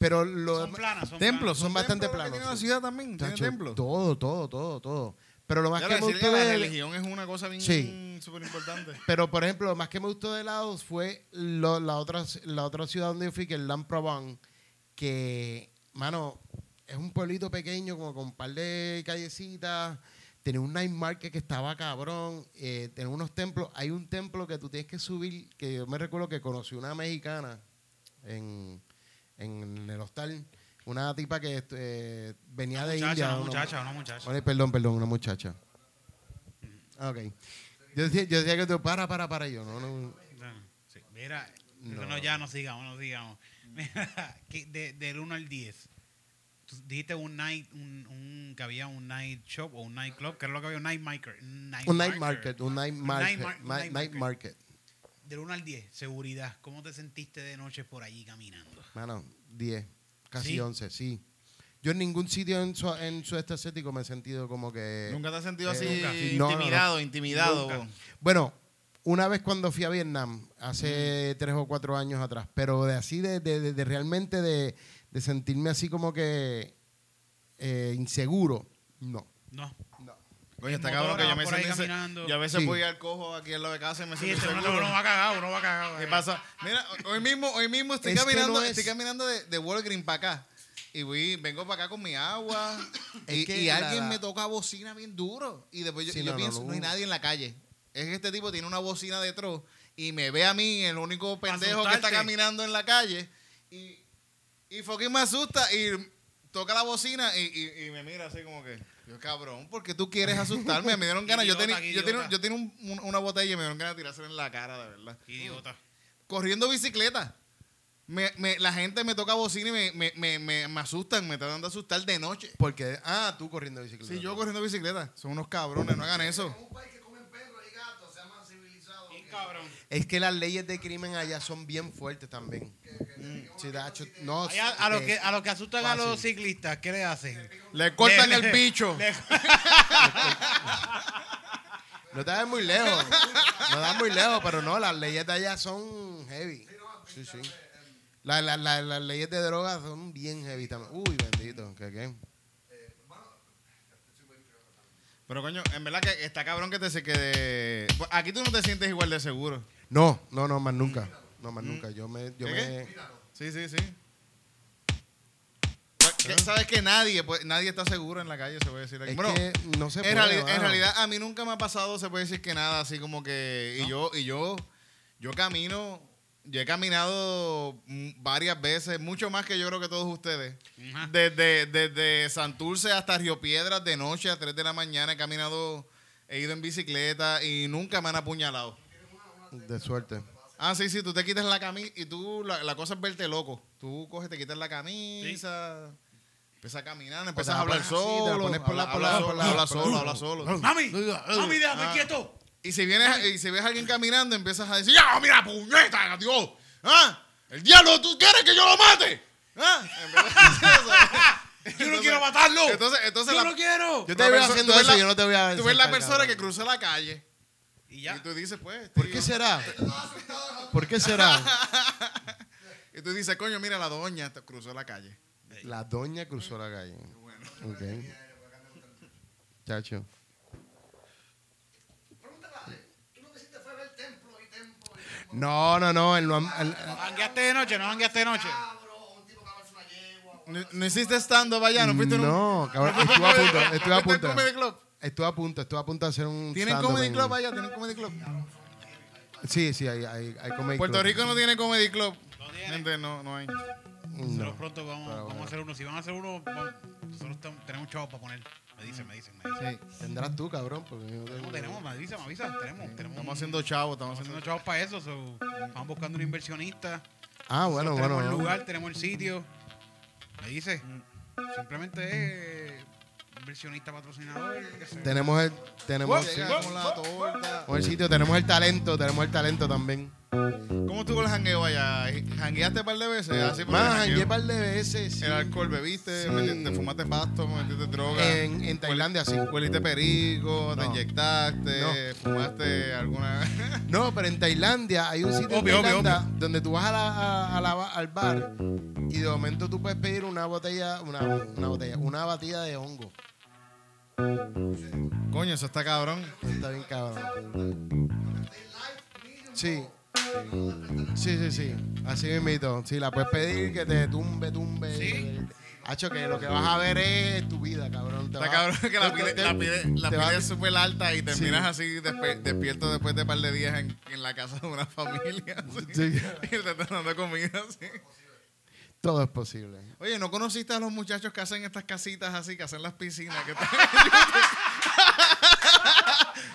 Pero lo Son planas, son Templos, Son son bastante templos planos, Tiene la ciudad también, tiene templos. Todo, todo, todo, todo. Pero lo más Ya que me decir que gustó la de religión es una cosa bien Sí. súper importante. *laughs* pero por ejemplo, lo más que me gustó de Laos fue lo- la otra la otra ciudad donde yo fui, que es Luang Prabang, que mano, es un pueblito pequeño como con un par de callecitas, tenía un night market que estaba cabrón, eh, tenía unos templos, hay un templo que tú tienes que subir, que yo me recuerdo que conocí una mexicana en, en el hostal, una tipa que eh, venía de Muchacha, India. una una- muchacha, una muchacha. Oye, perdón, perdón, una muchacha. Ah, Ok. Yo decía, yo decía que tú, para, para, para, yo, no, no. Sí, Mira, No. no. ya no sigamos, no sigamos. *laughs* Mira, que de, del 1 al 10. Tú dijiste un night, un, un, que había un night shop o un night club, que era lo que había, un night market. Un night, Un night market, un night Un market, night mar- un ma- night night market. market. Del 1 al 10, seguridad. ¿Cómo te sentiste de noche por allí caminando? Mano, 10, casi ¿Sí? 11, sí. Yo en ningún sitio en su, en sudeste asiático me he sentido como que... ¿Nunca te has sentido Eh, así nunca. Sí, no, no, no. intimidado, intimidado? Nunca. Bueno, una vez cuando fui a Vietnam, hace tres o cuatro años atrás, pero de así, de, de- de- de realmente de, de sentirme así como que eh, inseguro, no. No. Coño, está En cabrón que yo me siento... caminando. Yo a veces Sí. voy al cojo aquí al lado de casa y me Sí, siento este uno, seguro. uno va cagado, uno va cagado. ¿Qué eh. pasa? Mira, hoy mismo, hoy mismo estoy Es caminando, no es- estoy caminando de, de Walgreens para acá. Y voy, vengo para acá con mi agua. *coughs* Es y, que y la- alguien la- me toca bocina bien duro. Y después yo, Sí, yo no, pienso, no. no, hay nadie en la calle. Es que este tipo tiene una bocina detrás y me ve a mí, el único pendejo que está caminando en la calle. Y, y fucking me asusta y toca la bocina y, y- y me mira así como que, yo cabrón, porque tú quieres asustarme? Me dieron ganas. Yo tenía, yo tenía, yo tenía un- un- una botella y me dieron ganas de tirársela en la cara, de verdad Idiota. corriendo bicicleta. Me, me- la gente me toca bocina y me, me, me, me, me asustan, me tratan de asustar de noche. Porque, ah, tú corriendo bicicleta. Sí, yo corriendo bicicleta. Son unos cabrones, no hagan eso. Cabrón. Es que las leyes de crimen allá son bien fuertes también. Sí, Dacho, no, Allá, a, los eh, que, a los que asustan a los ciclistas, ¿qué le hacen? Le cortan Le- el le- bicho. le- *laughs* No te vas muy lejos. No das muy lejos, pero no, las leyes de allá son heavy. Sí, sí. La- la- la- las leyes de drogas son bien heavy también. Uy, bendito. ¿Qué qué? Pero coño, en verdad que está cabrón que te se quede. Pues, Aquí tú no te sientes igual de seguro. No, no, no, más nunca. No, más nunca. Yo me. Yo ¿Qué, me Sí, sí, sí. Que- ¿Sabes que nadie, pues, nadie está seguro en la calle, se puede decir? es Bueno, que no se puede. en, reali- en realidad, a mí nunca me ha pasado, se puede decir que nada, así como que. Y yo, y yo, yo camino, yo he caminado mm, varias veces, mucho más que yo creo que todos ustedes. Desde, desde Santurce hasta Río Piedras de noche a 3 de la mañana he caminado, he ido en bicicleta y nunca me han apuñalado. De suerte. Ah, sí, sí, tú te quitas la camisa y tú, la, la cosa es verte loco. Tú coges, te quitas la camisa, empiezas a caminar, empiezas a hablar solo, pones por la- habla, solo, habla solo. Mami, mami, déjame Ah. quieto. Y si vienes, y si ves a alguien caminando, empiezas a decir, ¡Ah, mira, puñeta, Dios! ¿Ah? ¡El diablo, tú quieres que yo lo mate! ¿Ah? En vez de decir eso, Yo no entonces- quiero matarlo. Entonces, entonces yo la- no quiero. Yo te veo haciendo eso, la- yo no te voy a Tú ves la persona que cruza la calle Y ya. y tú dices, pues... ¿Por tío. qué será? ¿Por qué será? *laughs* Y tú dices, coño, mira, la doña cruzó la calle. La doña cruzó la calle. Ok. *laughs* Chacho. No, no, no. él no- él- ¿No hangueaste de noche? ¿No hangueaste de noche? ¿No, no hiciste stand-up allá? ¿No fuiste un- no, cabrón, ¿No fuiste estuve a *laughs* punto, estuve a ¿no fuiste en punto. un comedy club? Estuve a punto, estuve a punto de hacer un. ¿Tienen Comedy en- Club allá? ¿Tienen Comedy Club? Sí, sí, hay, hay, hay Comedy Puerto Club. Rico no tiene Comedy Club. No tiene. Gente, no, no hay. Nosotros No. pronto vamos, a hacer uno. Si van a hacer uno, vamos- nosotros tenemos chavos para poner. Me dicen, me dicen, me dicen. Sí. Tendrás tú, cabrón. Porque yo tengo- tenemos, me avisa, me avisa. Tenemos, tenemos. Estamos haciendo chavos, estamos estamos haciendo chavos para eso. so, estamos buscando un inversionista. Ah, bueno, bueno. tenemos el lugar, tenemos el sitio. Me dice. Simplemente es inversionista patrocinador. Tenemos el. Tenemos, sí, la torta. el sitio, tenemos el talento, tenemos el talento también. ¿Cómo estuvo el jangueo allá? ¿Jangueaste un par de veces? Así porque Más, jangué un par de veces. El alcohol, bebiste, Sí. metiste- te fumaste pasto, metiste droga. En, en Tailandia, sí. Hueliste perico, te inyectaste, No. fumaste alguna. *laughs* No, pero en Tailandia hay un sitio Obvio, en obvio, donde tú vas a la- a- a la ba- al bar y de momento tú puedes pedir una botella, una, una botella, una batida de hongo. Coño, eso está cabrón. Está bien cabrón. Sí. Sí, sí, sí. Así mismito. Sí, la puedes pedir que te tumbe, tumbe. Sí. Hacho, que lo que vas a ver es tu vida, cabrón. Te Está vas- cabrón que la te- pide, te- la te súper alta y terminas Sí. así despe- despierto después de un par de días en, en la casa de una familia. *laughs* así. Sí. Y te están dando comida así. Todo es posible. Oye, ¿no conociste a los muchachos que hacen estas casitas así, que hacen las piscinas? Que *laughs* están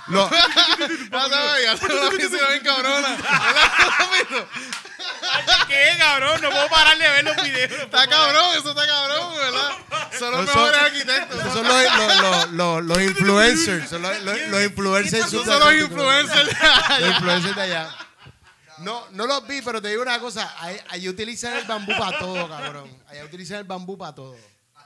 Lo- no, y hacen una piscina bien cabrona. *laughs* ¿Qué, cabrón? No puedo parar de ver los videos. Está cabrón, eso está cabrón, ¿verdad? Son los Esos- mejores arquitectos. Esos son los, los, los, los, los influencers. Son los, los, los influencers. Son los influencers. Los influencers de allá. No, no los vi, pero te digo una cosa. Ahí, ahí utilizan el bambú para todo, cabrón. Allá utilizan el bambú para todo.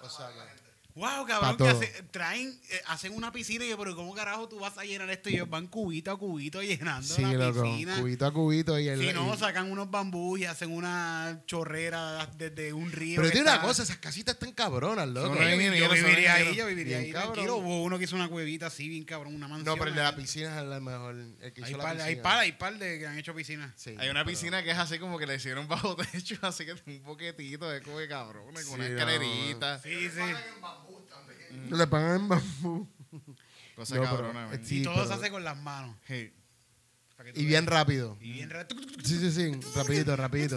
O sea, que- Wow, cabrón, que hace- traen, eh, hacen una piscina y yo, pero ¿cómo carajo tú vas a llenar esto? Y ellos van cubito a cubito llenando sí, la loco. piscina. Cubito a cubito. Y el, Si no, y- sacan unos bambús y hacen una chorrera desde un río. pero tiene una está- cosa, esas casitas están cabronas, loco. Yo, viviría ahí, yo viviría ahí. cabrón. Tranquilo. Hubo uno que hizo una cuevita así, bien cabrón, una mansión. No, pero el de la piscina es el mejor. El que Hay hizo la par, piscina. hay par, hay par de que han hecho piscina. Sí, Hay una pero- piscina que es así como que le hicieron bajo *laughs* techo, así que un poquetito, es como de cabrón, con Sí, una no, escalerita. Sí, sí. Le pagan en bambú. Cosa No, pero- cabrona, man. sí, y todo pero- se hace con las manos. Y bien rápido. Y bien rápido. Sí, sí, sí. Rapidito, rapidito.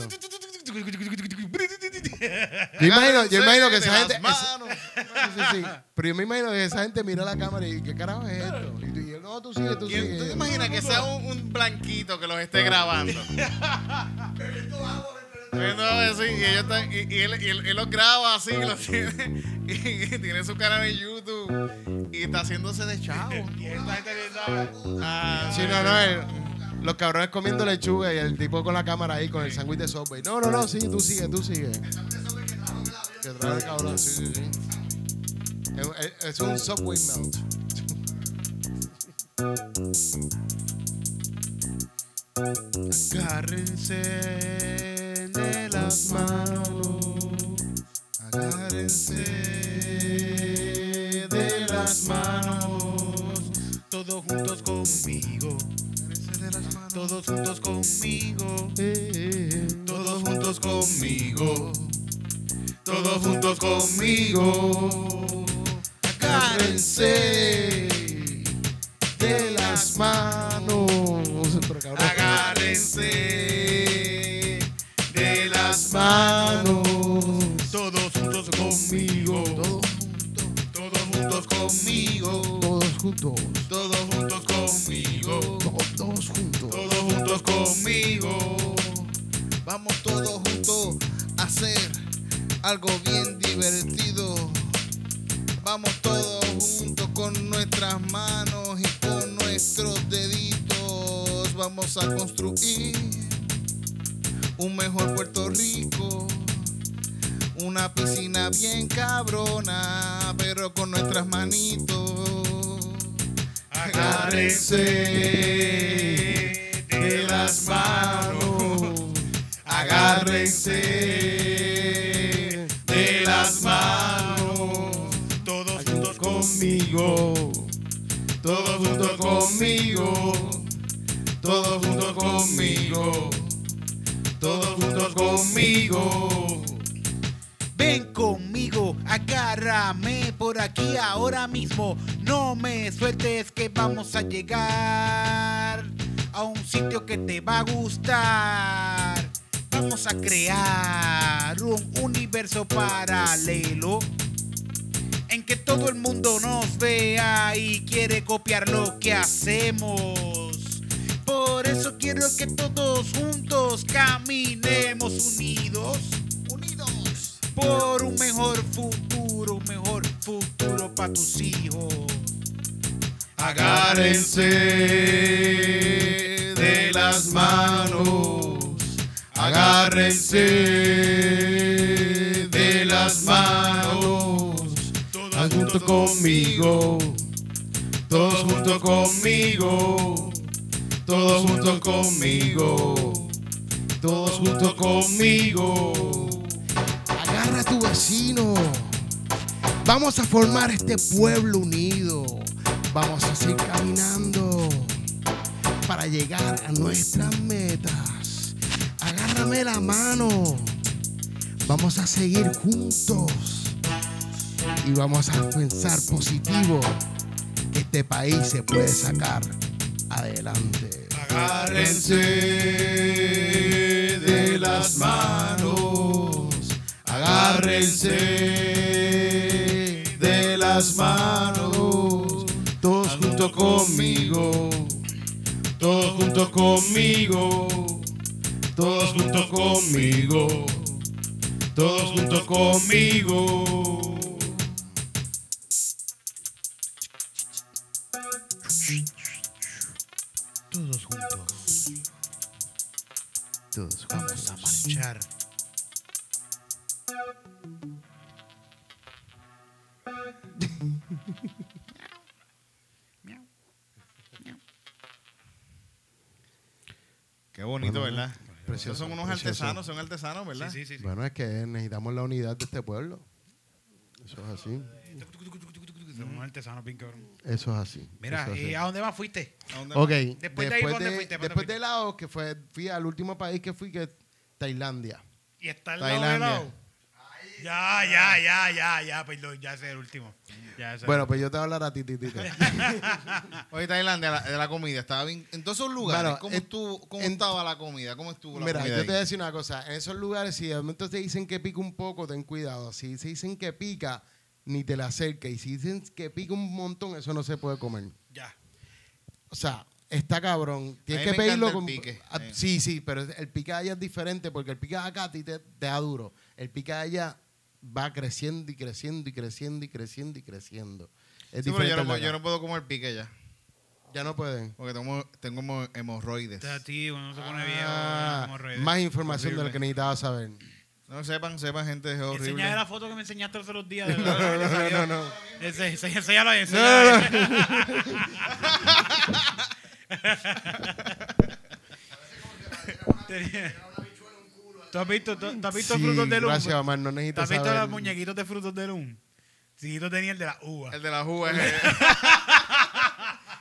Yo imagino, yo imagino que esa gente. manos. Sí, sí, sí. Pero yo me imagino que esa gente mira la cámara y ¿qué carajo es esto? Y tú, y él, no, tú sigue, tú ¿Quién- sigue. ¿Tú te imaginas que sea un, un blanquito que los esté grabando? *laughs* Viendo así, y, ellos están- y- y él, y él- él los graba así, y los tiene, *laughs* y, tiene su canal en YouTube y está haciéndose de chavo. *laughs* Y esta gente. Ah, Sí, no, no, el- los cabrones comiendo lechuga y el tipo con la cámara ahí con el sándwich de Subway. No, no, no, sí, tú sigue, tú sigue. Que trae el cabrón, sí, sí, sí. Es, es- es un Subway melt. *laughs* Agárrense de las manos, agárrense de las manos, Todos juntos conmigo. Todos juntos conmigo. todos juntos conmigo, todos juntos conmigo, agárrense de las manos. Agárrense las manos, Todos juntos conmigo. todos juntos conmigo, Todos juntos. todos juntos conmigo. Todos juntos. todos juntos conmigo. Vamos todos juntos a hacer algo bien divertido. Vamos todos juntos con nuestras manos y con nuestros deditos. Vamos a construir un mejor Puerto Rico. Una piscina bien cabrona, pero con nuestras manitos. Agárrense de las manos, agárrense de las manos, Todos juntos conmigo, todos juntos conmigo, todos juntos conmigo, todos juntos conmigo. Ven conmigo, Agárrame por aquí ahora mismo. No me sueltes que vamos a llegar a un sitio que te va a gustar. Vamos a crear un universo paralelo en que todo el mundo nos vea y quiere copiar lo que hacemos. Por eso quiero que todos juntos caminemos unidos, unidos. Por un mejor futuro, un mejor futuro para tus hijos. Agárrense de las manos, agárrense de las manos, todos junto conmigo, todos junto conmigo, todos junto conmigo, todos junto conmigo. Agarra a tu vecino. Vamos a formar este pueblo unido. Vamos a seguir caminando para llegar a nuestras metas. Agárrame la mano. Vamos a seguir juntos y vamos a pensar positivo. que Este país se puede sacar adelante. Agárrense de las manos. Agárrense de las manos. Todos junto conmigo. Todos junto conmigo. Todos junto conmigo. Todos junto conmigo. Esos son unos artesanos, son artesanos, ¿verdad? Sí, sí, sí. Bueno, es que necesitamos la unidad de este pueblo. Eso es así. Somos unos artesanos bien cabrón. Eso es así. Mira, es así. ¿y a dónde más fuiste? ¿A dónde Ok, más? Después de ahí, ¿dónde de, fuiste? ¿Dónde después fuiste? de Laos, que fue, fui al último país que fui, que es Tailandia. Y está al Tailandia. lado de lado. Ya, ya, ya, ya, ya, perdón, ya ese es el último. Ya ese Bueno, pues yo te voy a hablar a ti, Titito. *laughs* Oye, Tailandia, la- de la comida, estaba bien. En todos esos lugares, Bueno, ¿cómo, en- estuvo, cómo en- estaba la comida? ¿Cómo estuvo la Mira, yo comida? te voy a decir una cosa. En esos lugares, si de momento te dicen que pica un poco, ten cuidado. Si se dicen que pica, ni te la acerques. Y si dicen que pica un montón, eso no se puede comer. Ya. O sea, está cabrón. Tienes A mí que pedirlo con. pique, Ah, sí. Sí, sí, pero el pique de allá es diferente porque el pique de acá a ti te, te da duro. El pique de allá va creciendo y creciendo y creciendo y creciendo y creciendo. Es Sí, pero diferente. yo no, de puedo- yo acá. no puedo comer pique ya. Ya no pueden. Porque tengo, tengo hemo- hemorroides. Está tío, uno se pone viejo. Ah, hemorroides. más información de lo que necesitaba saber. No sepan, sepan, gente, es horrible. Enseña la foto que me enseñaste los otros días. *laughs* No, no, no, no, no. Enséñalo ahí, enséñalo ahí. *laughs* *laughs* ¿Tú has visto, tú, tú has visto Sí, frutos de luz? gracias, Omar. No ¿Tú necesito has visto saber. los muñequitos de frutos de? Sí, tú tenías el de la uva. El de la jugo es... eh, *laughs*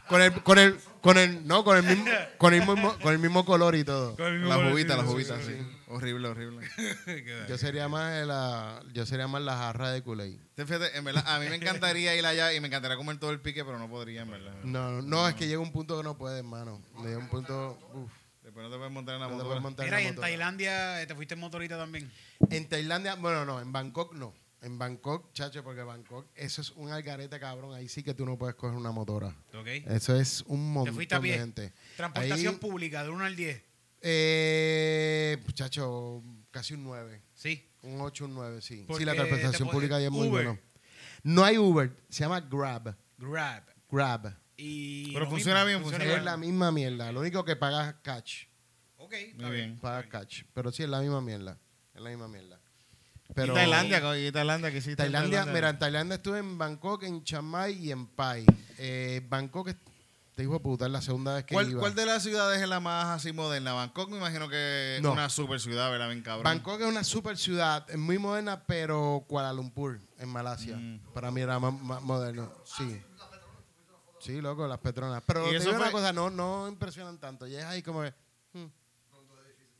Con el, con el, con el, no, con el mismo, con el mismo, con el mismo color y todo. Con el mismo la color, juguita, sí, la sí, juguita, sí, sí. Horrible, horrible. *laughs* Yo sería más la, yo sería más la jarra de Kool-Aid. En verdad, a mí me encantaría ir allá y me encantaría comer todo el pique, pero no podría, en verdad. No, no, es que llega un punto que no puedes, hermano. Llega un punto, uf, Después no te puedes montar en la no te moto. puedes montar en Mira, la y en. Tailandia eh, te fuiste en motorita también. En Tailandia, bueno, no, en Bangkok no. En Bangkok, chacho, porque Bangkok, eso es un algarete, cabrón. Ahí sí que tú no puedes coger una motora. ¿Ok? Eso es un montón fuiste a de pie? gente. Transportación Ahí, pública, de 1 al 10. Eh, chacho, casi un 9. Sí. Un 8, un 9, sí. Porque Sí, la te transportación po- pública ahí es muy Uber. bueno. No hay Uber, se llama Grab. Grab. Grab. Y Pero funciona mismo, bien, funciona Es bien. la misma mierda. Lo único que pagas catch. Ok, está Muy bien. bien. Pagas catch. Pero sí, es la misma mierda. Es la misma mierda. Pero ¿Y Tailandia? ¿Y Tailandia? ¿Qué hiciste en Tailandia, mira, en Tailandia estuve en Bangkok, en Chiang Mai y en Pai. Eh, Bangkok, es- te digo puta, es la segunda vez que ¿Cuál, iba. ¿Cuál de las ciudades es la más así moderna? Bangkok me imagino que es No. una super ciudad, ¿verdad? Bien cabrón. Bangkok es una super ciudad, es muy moderna, pero Kuala Lumpur, en Malasia, Mm. para mí era más, más moderno. Sí. Sí, loco, las petronas. Pero ¿Y te eso digo una cosa, no, no impresionan tanto. Y es ahí como que. hmm.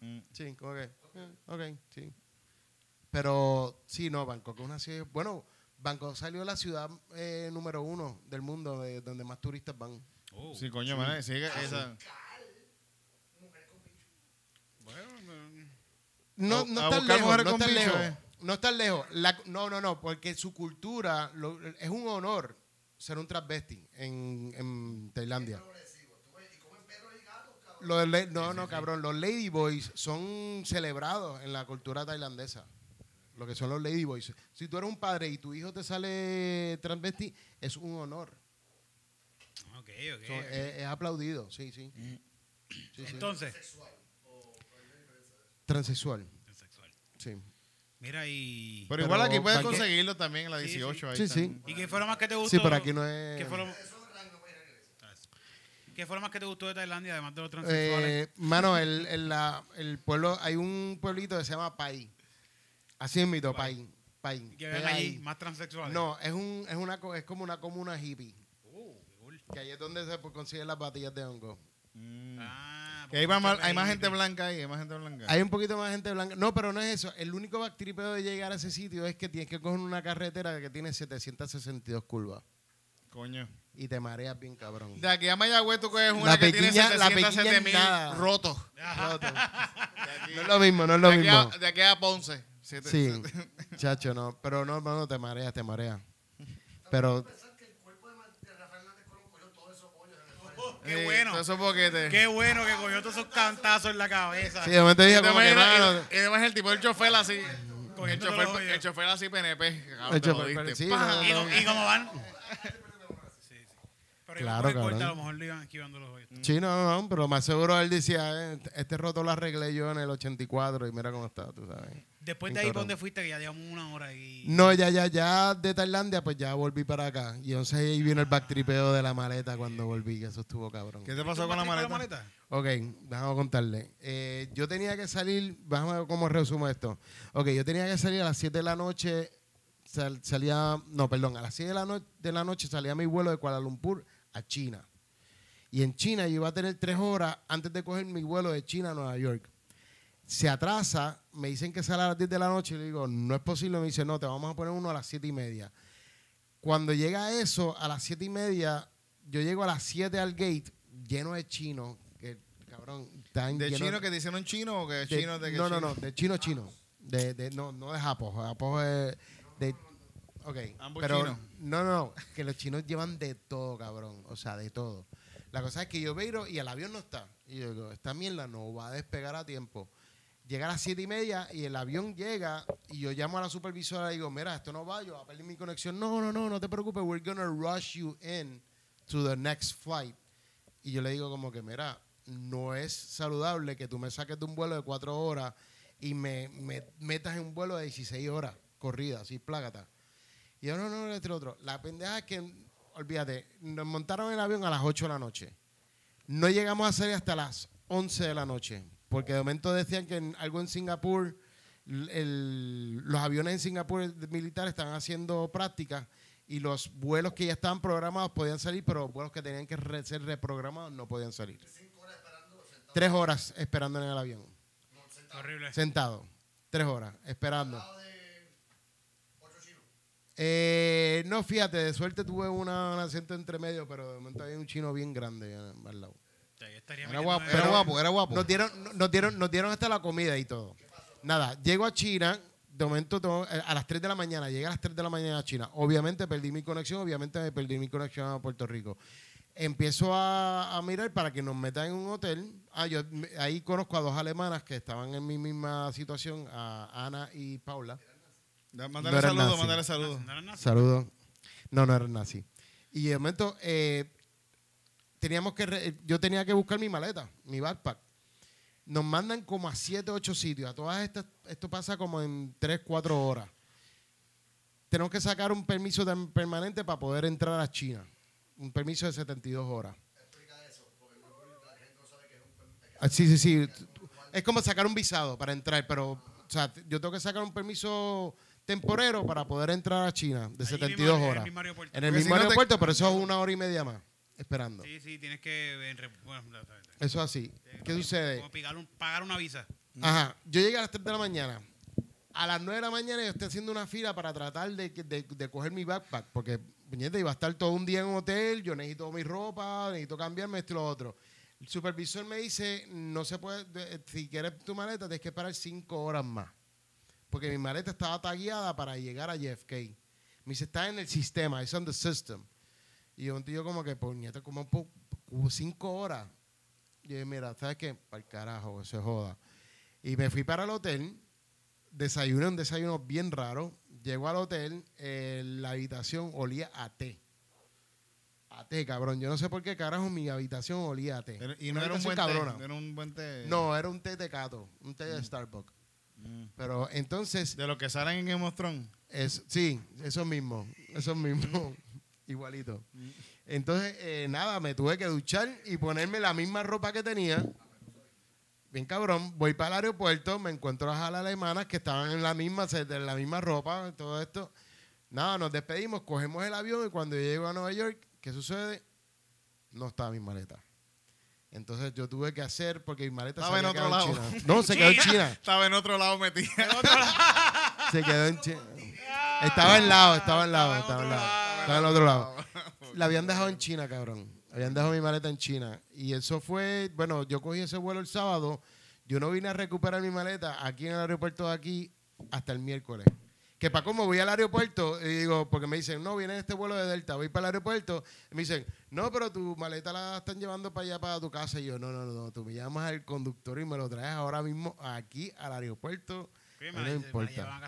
Mm. Sí, como que. eh, ok, sí. Pero sí, no, Bangkok es una ciudad. Bueno, Bangkok salió la ciudad eh, número uno del mundo de donde más turistas van. Oh. Sí, coño, man, sí, que esa. Bueno, mm, No, A- no a están buscar lejos, mujeres no bicho, lejos. eh. No están lejos. La- no, no, no, porque su cultura lo- es un honor ser un transvesti en, en Tailandia. Los no, no, cabrón. Los ladyboys son celebrados en la cultura tailandesa. Lo que son los ladyboys. Si tú eres un padre y tu hijo te sale transvesti, es un honor. ok, ok. Son- ok. es, es aplaudido, sí, sí. Sí, sí. Entonces, Transexual, sexual. sí. Mira, y. Pero igual aquí puedes conseguirlo también en la Sí, sí. 18. ahí Sí, están. sí. ¿Y qué fue lo más que te gustó? Sí, pero aquí no es... ¿Qué fue lo, ¿Qué fue lo más que te gustó de Tailandia, además de los transexuales? Eh, mano, el, el, la- el pueblo, hay un pueblito que se llama Pai. Así es mito, Pai. Pai. que ven Pai. allí más transexuales. No, es un, es una co- es como una comuna hippie. Oh, qué cool. Que ahí es donde se pues, consiguen las batillas de hongo. Mm. Ah, Que hay, más, hay más gente blanca ahí, hay más gente blanca. Hay un poquito más gente blanca. No, pero no es eso. El único bactripeo de llegar a ese sitio es que tienes que coger una carretera que tiene 762 curvas. Coño. Y te mareas bien, cabrón. De aquí a Mayagüez tú coges una La que tiene pequeña- la 707 pequeña mil rotos. Roto. No es lo mismo, no es lo de, aquí mismo. a, de aquí a Ponce. Siete- Sí, siete- chacho, no. Pero no, no, te mareas, te mareas. Pero Qué Sí, bueno. todos esos boquetes. Qué bueno que cogió todos esos cantazos en la cabeza. sí, momento dije como que, mano, y- además el tipo del chofer así. El chofer, el chofer así PNP. cabrón, El chofer, sí, ¿Y, no. y cómo van? Pero Claro, claro, corta, a lo mejor le iban esquivando los hoyos. Sí, no, no, no, pero más seguro él decía, eh, este roto lo arreglé yo en el 84 y mira cómo está, tú sabes. Después de ahí, ¿para cabrón. dónde fuiste? Que ya llevamos una hora y... No, ya, ya, ya de Tailandia, pues ya volví para acá. Y entonces ahí vino el backtripeo de la maleta cuando volví, que eso estuvo cabrón. ¿Qué te pasó con la maleta? Ok, déjame contarle. Eh, yo tenía que salir, déjame ver cómo resumo esto. Ok, yo tenía que salir a las 7 de la noche, sal- salía, no, perdón, a las 7 de la, no- de la noche salía mi vuelo de Kuala Lumpur a China. Y en China yo iba a tener tres horas antes de coger mi vuelo de China a Nueva York. Se atrasa, me dicen que sale a las 10 de la noche y le digo, no es posible. Me dice, no, te vamos a poner uno a las 7 y media. Cuando llega eso, a las 7 y media, yo llego a las 7 al gate, lleno de chinos, que cabrón, están ¿De chino que te hicieron chino o que de- chino de que no, no, chino? no, de chino chino. De, de, no, no de Japón. Japón es de. Ok. Ambos pero, chinos. No, no, no. Que los chinos llevan de todo, cabrón. O sea, de todo. La cosa es que yo veo y el avión no está. Y yo digo, esta mierda no va a despegar a tiempo. Llega a las siete y media y el avión llega y yo llamo a la supervisora y digo, mira, esto no va, yo voy a perder mi conexión. No, no, no, no te preocupes, we're gonna rush you in to the next flight. Y yo le digo como que, mira, no es saludable que tú me saques de un vuelo de cuatro horas y me, me metas en un vuelo de 16 horas corrida, así, plágata. Y yo, no, no, no, este otro. La pendeja es que, olvídate, nos montaron el avión a las 8 de la noche. No llegamos a salir hasta las 11 de la noche, porque de momento decían que en- algo en Singapur, el- los aviones en Singapur militares estaban haciendo prácticas y los vuelos que ya estaban programados podían salir, pero los vuelos que tenían que re- ser reprogramados no podían salir. Tres horas esperando en el avión, Horrible. sentado. Tres horas, esperando. Eh, no, fíjate, de suerte tuve una, un asiento entre medio, pero de momento había un chino bien grande eh, al lado. Estaría Era guapo, era guapo, era guapo. Nos dieron, no- nos, dieron, nos dieron hasta la comida y todo. Nada, llego a China, de momento tengo- eh, a las 3 de la mañana, llegué a las 3 de la mañana a China. Obviamente perdí mi conexión, obviamente me perdí mi conexión a Puerto Rico. Empiezo a, a mirar para que nos metan en un hotel. Ah, yo ahí conozco a dos alemanas que estaban en mi misma situación, a Ana y Paula. No Mándale saludos, mándale saludos. Saludos. No, no eran nazi. Y de momento eh, teníamos que re- yo tenía que buscar mi maleta, mi backpack. Nos mandan como a 7, 8 sitios. A todas estas, esto pasa como en 3, 4 horas. Tenemos que sacar un permiso permanente para poder entrar a China. Un permiso de 72 horas. Ah, Sí, sí, sí. Es como sacar un visado para entrar, pero o sea, yo tengo que sacar un permiso temporero para poder entrar a China de Allí 72 mismo, en el horas. mismo aeropuerto. En el Porque mismo no aeropuerto, pero eso es una hora y media más esperando. Sí, sí, tienes que... Bueno, Eso es así. ¿Qué sucede? Como pagar, un- pagar una visa. Ajá. Yo llegué a las 3 de la mañana. a las 9 de la mañana yo estoy haciendo una fila para tratar de, de- de coger mi backpack, porque, puñeta, iba a estar todo un día en un hotel, yo necesito mi ropa, necesito cambiarme esto y lo otro. El supervisor me dice, no se puede, de- si quieres tu maleta, tienes que esperar 5 horas más. Porque mi maleta estaba tagueada para llegar a JFK. Me dice, está en el sistema, it's on the system. Y yo, yo como que, puñeta, como, po- como cinco horas. Y yo, mira, ¿sabes qué? Para el carajo, que se joda. Y me fui para el hotel, desayuné un desayuno bien raro. Llego al hotel, eh, la habitación olía a té. A té, cabrón. Yo no sé por qué carajo mi habitación olía a té. Y Una no era un buen cabrona. té. Era un buen té. No, era un té de Cato, un té de Starbucks. Mm. Pero entonces, De los que salen en Game of Thrones. es, sí, eso mismo, eso mismo, *laughs* igualito. Entonces, eh, nada, me tuve que duchar y ponerme la misma ropa que tenía. Bien cabrón, voy para el aeropuerto, me encuentro a las alemanas que estaban en la misma, de la misma ropa, todo esto. Nada, nos despedimos, cogemos el avión y cuando yo llego a Nueva York, ¿qué sucede? No estaba mi maleta. Entonces yo tuve que hacer, porque mi maleta Estaba se en otro lado. en China. No, se quedó en China. *laughs* Estaba en otro lado metida. Se quedó en China. *laughs* Estaba en lado, estaba en lado, estaba en lado. Estaba en el otro lado. *laughs* La habían dejado en China, cabrón. Habían dejado mi maleta en China. Y eso fue, bueno, yo cogí ese vuelo el sábado. Yo no vine a recuperar mi maleta aquí en el aeropuerto de aquí hasta el miércoles. Que para cómo voy al aeropuerto, y digo, porque me dicen, no, viene este vuelo de Delta, voy para el aeropuerto. Y me dicen, no, pero tu maleta la están llevando para allá, para tu casa. Y yo, no, no, no, no, tú me llamas al conductor y me lo traes ahora mismo aquí al aeropuerto. No me importa.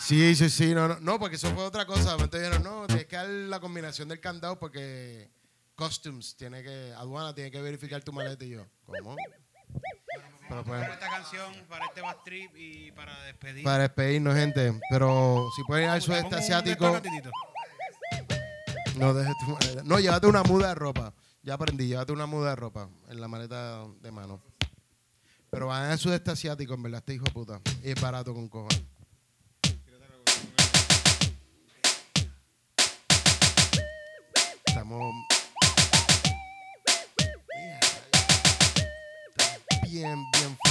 Sí, sí, sí, no, no, no, porque eso fue otra cosa. Entonces dijeron, no, tienes que dar la combinación del candado porque Customs tiene que, aduana tiene que verificar tu maleta y yo, ¿cómo? Pero pues, Para esta canción, para este bad trip y para despedir. para despedirnos, gente. Pero si pueden ir al sudeste asiático, no dejes tu maleta. No, llévate una muda de ropa. Ya aprendí, llévate una muda de ropa en la maleta de mano. Pero van al sudeste asiático, en verdad, este hijo de puta. Y es barato con cojones. Bien, bien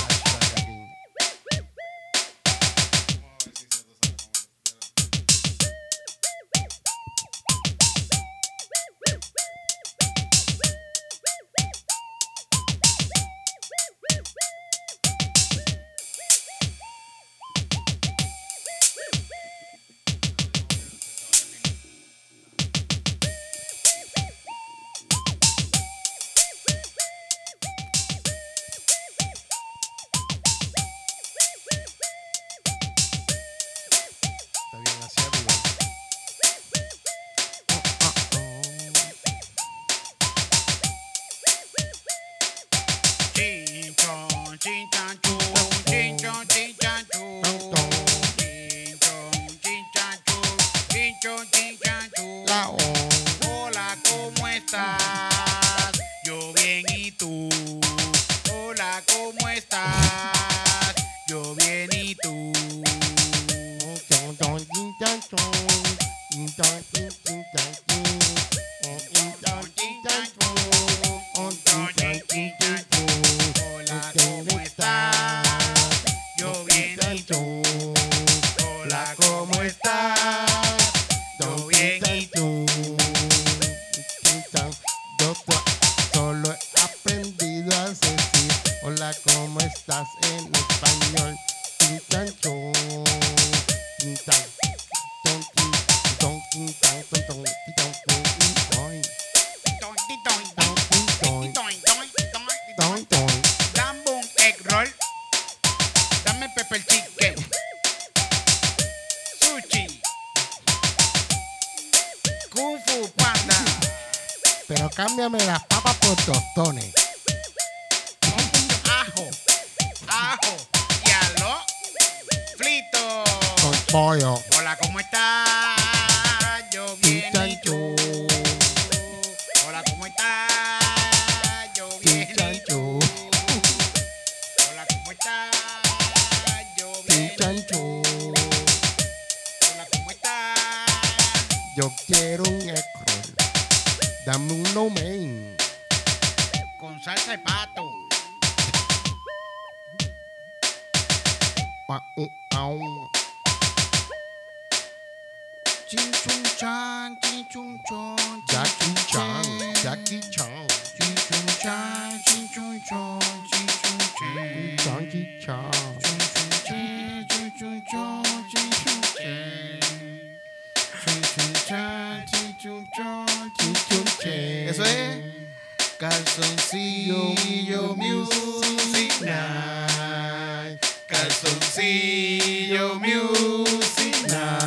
Pero Ching Chung Chang, Ching Chung Chong, Jackie Chan, Jackie Chan, Ching Chung Chang, Ching Chung Chong, Ching Chung Chang, Jackie Chan, Ching Chung Chang, Ching Chung Chong, Ching Chung Chang, Ching Chung calzoncillo, music now. Calzoncillo music night.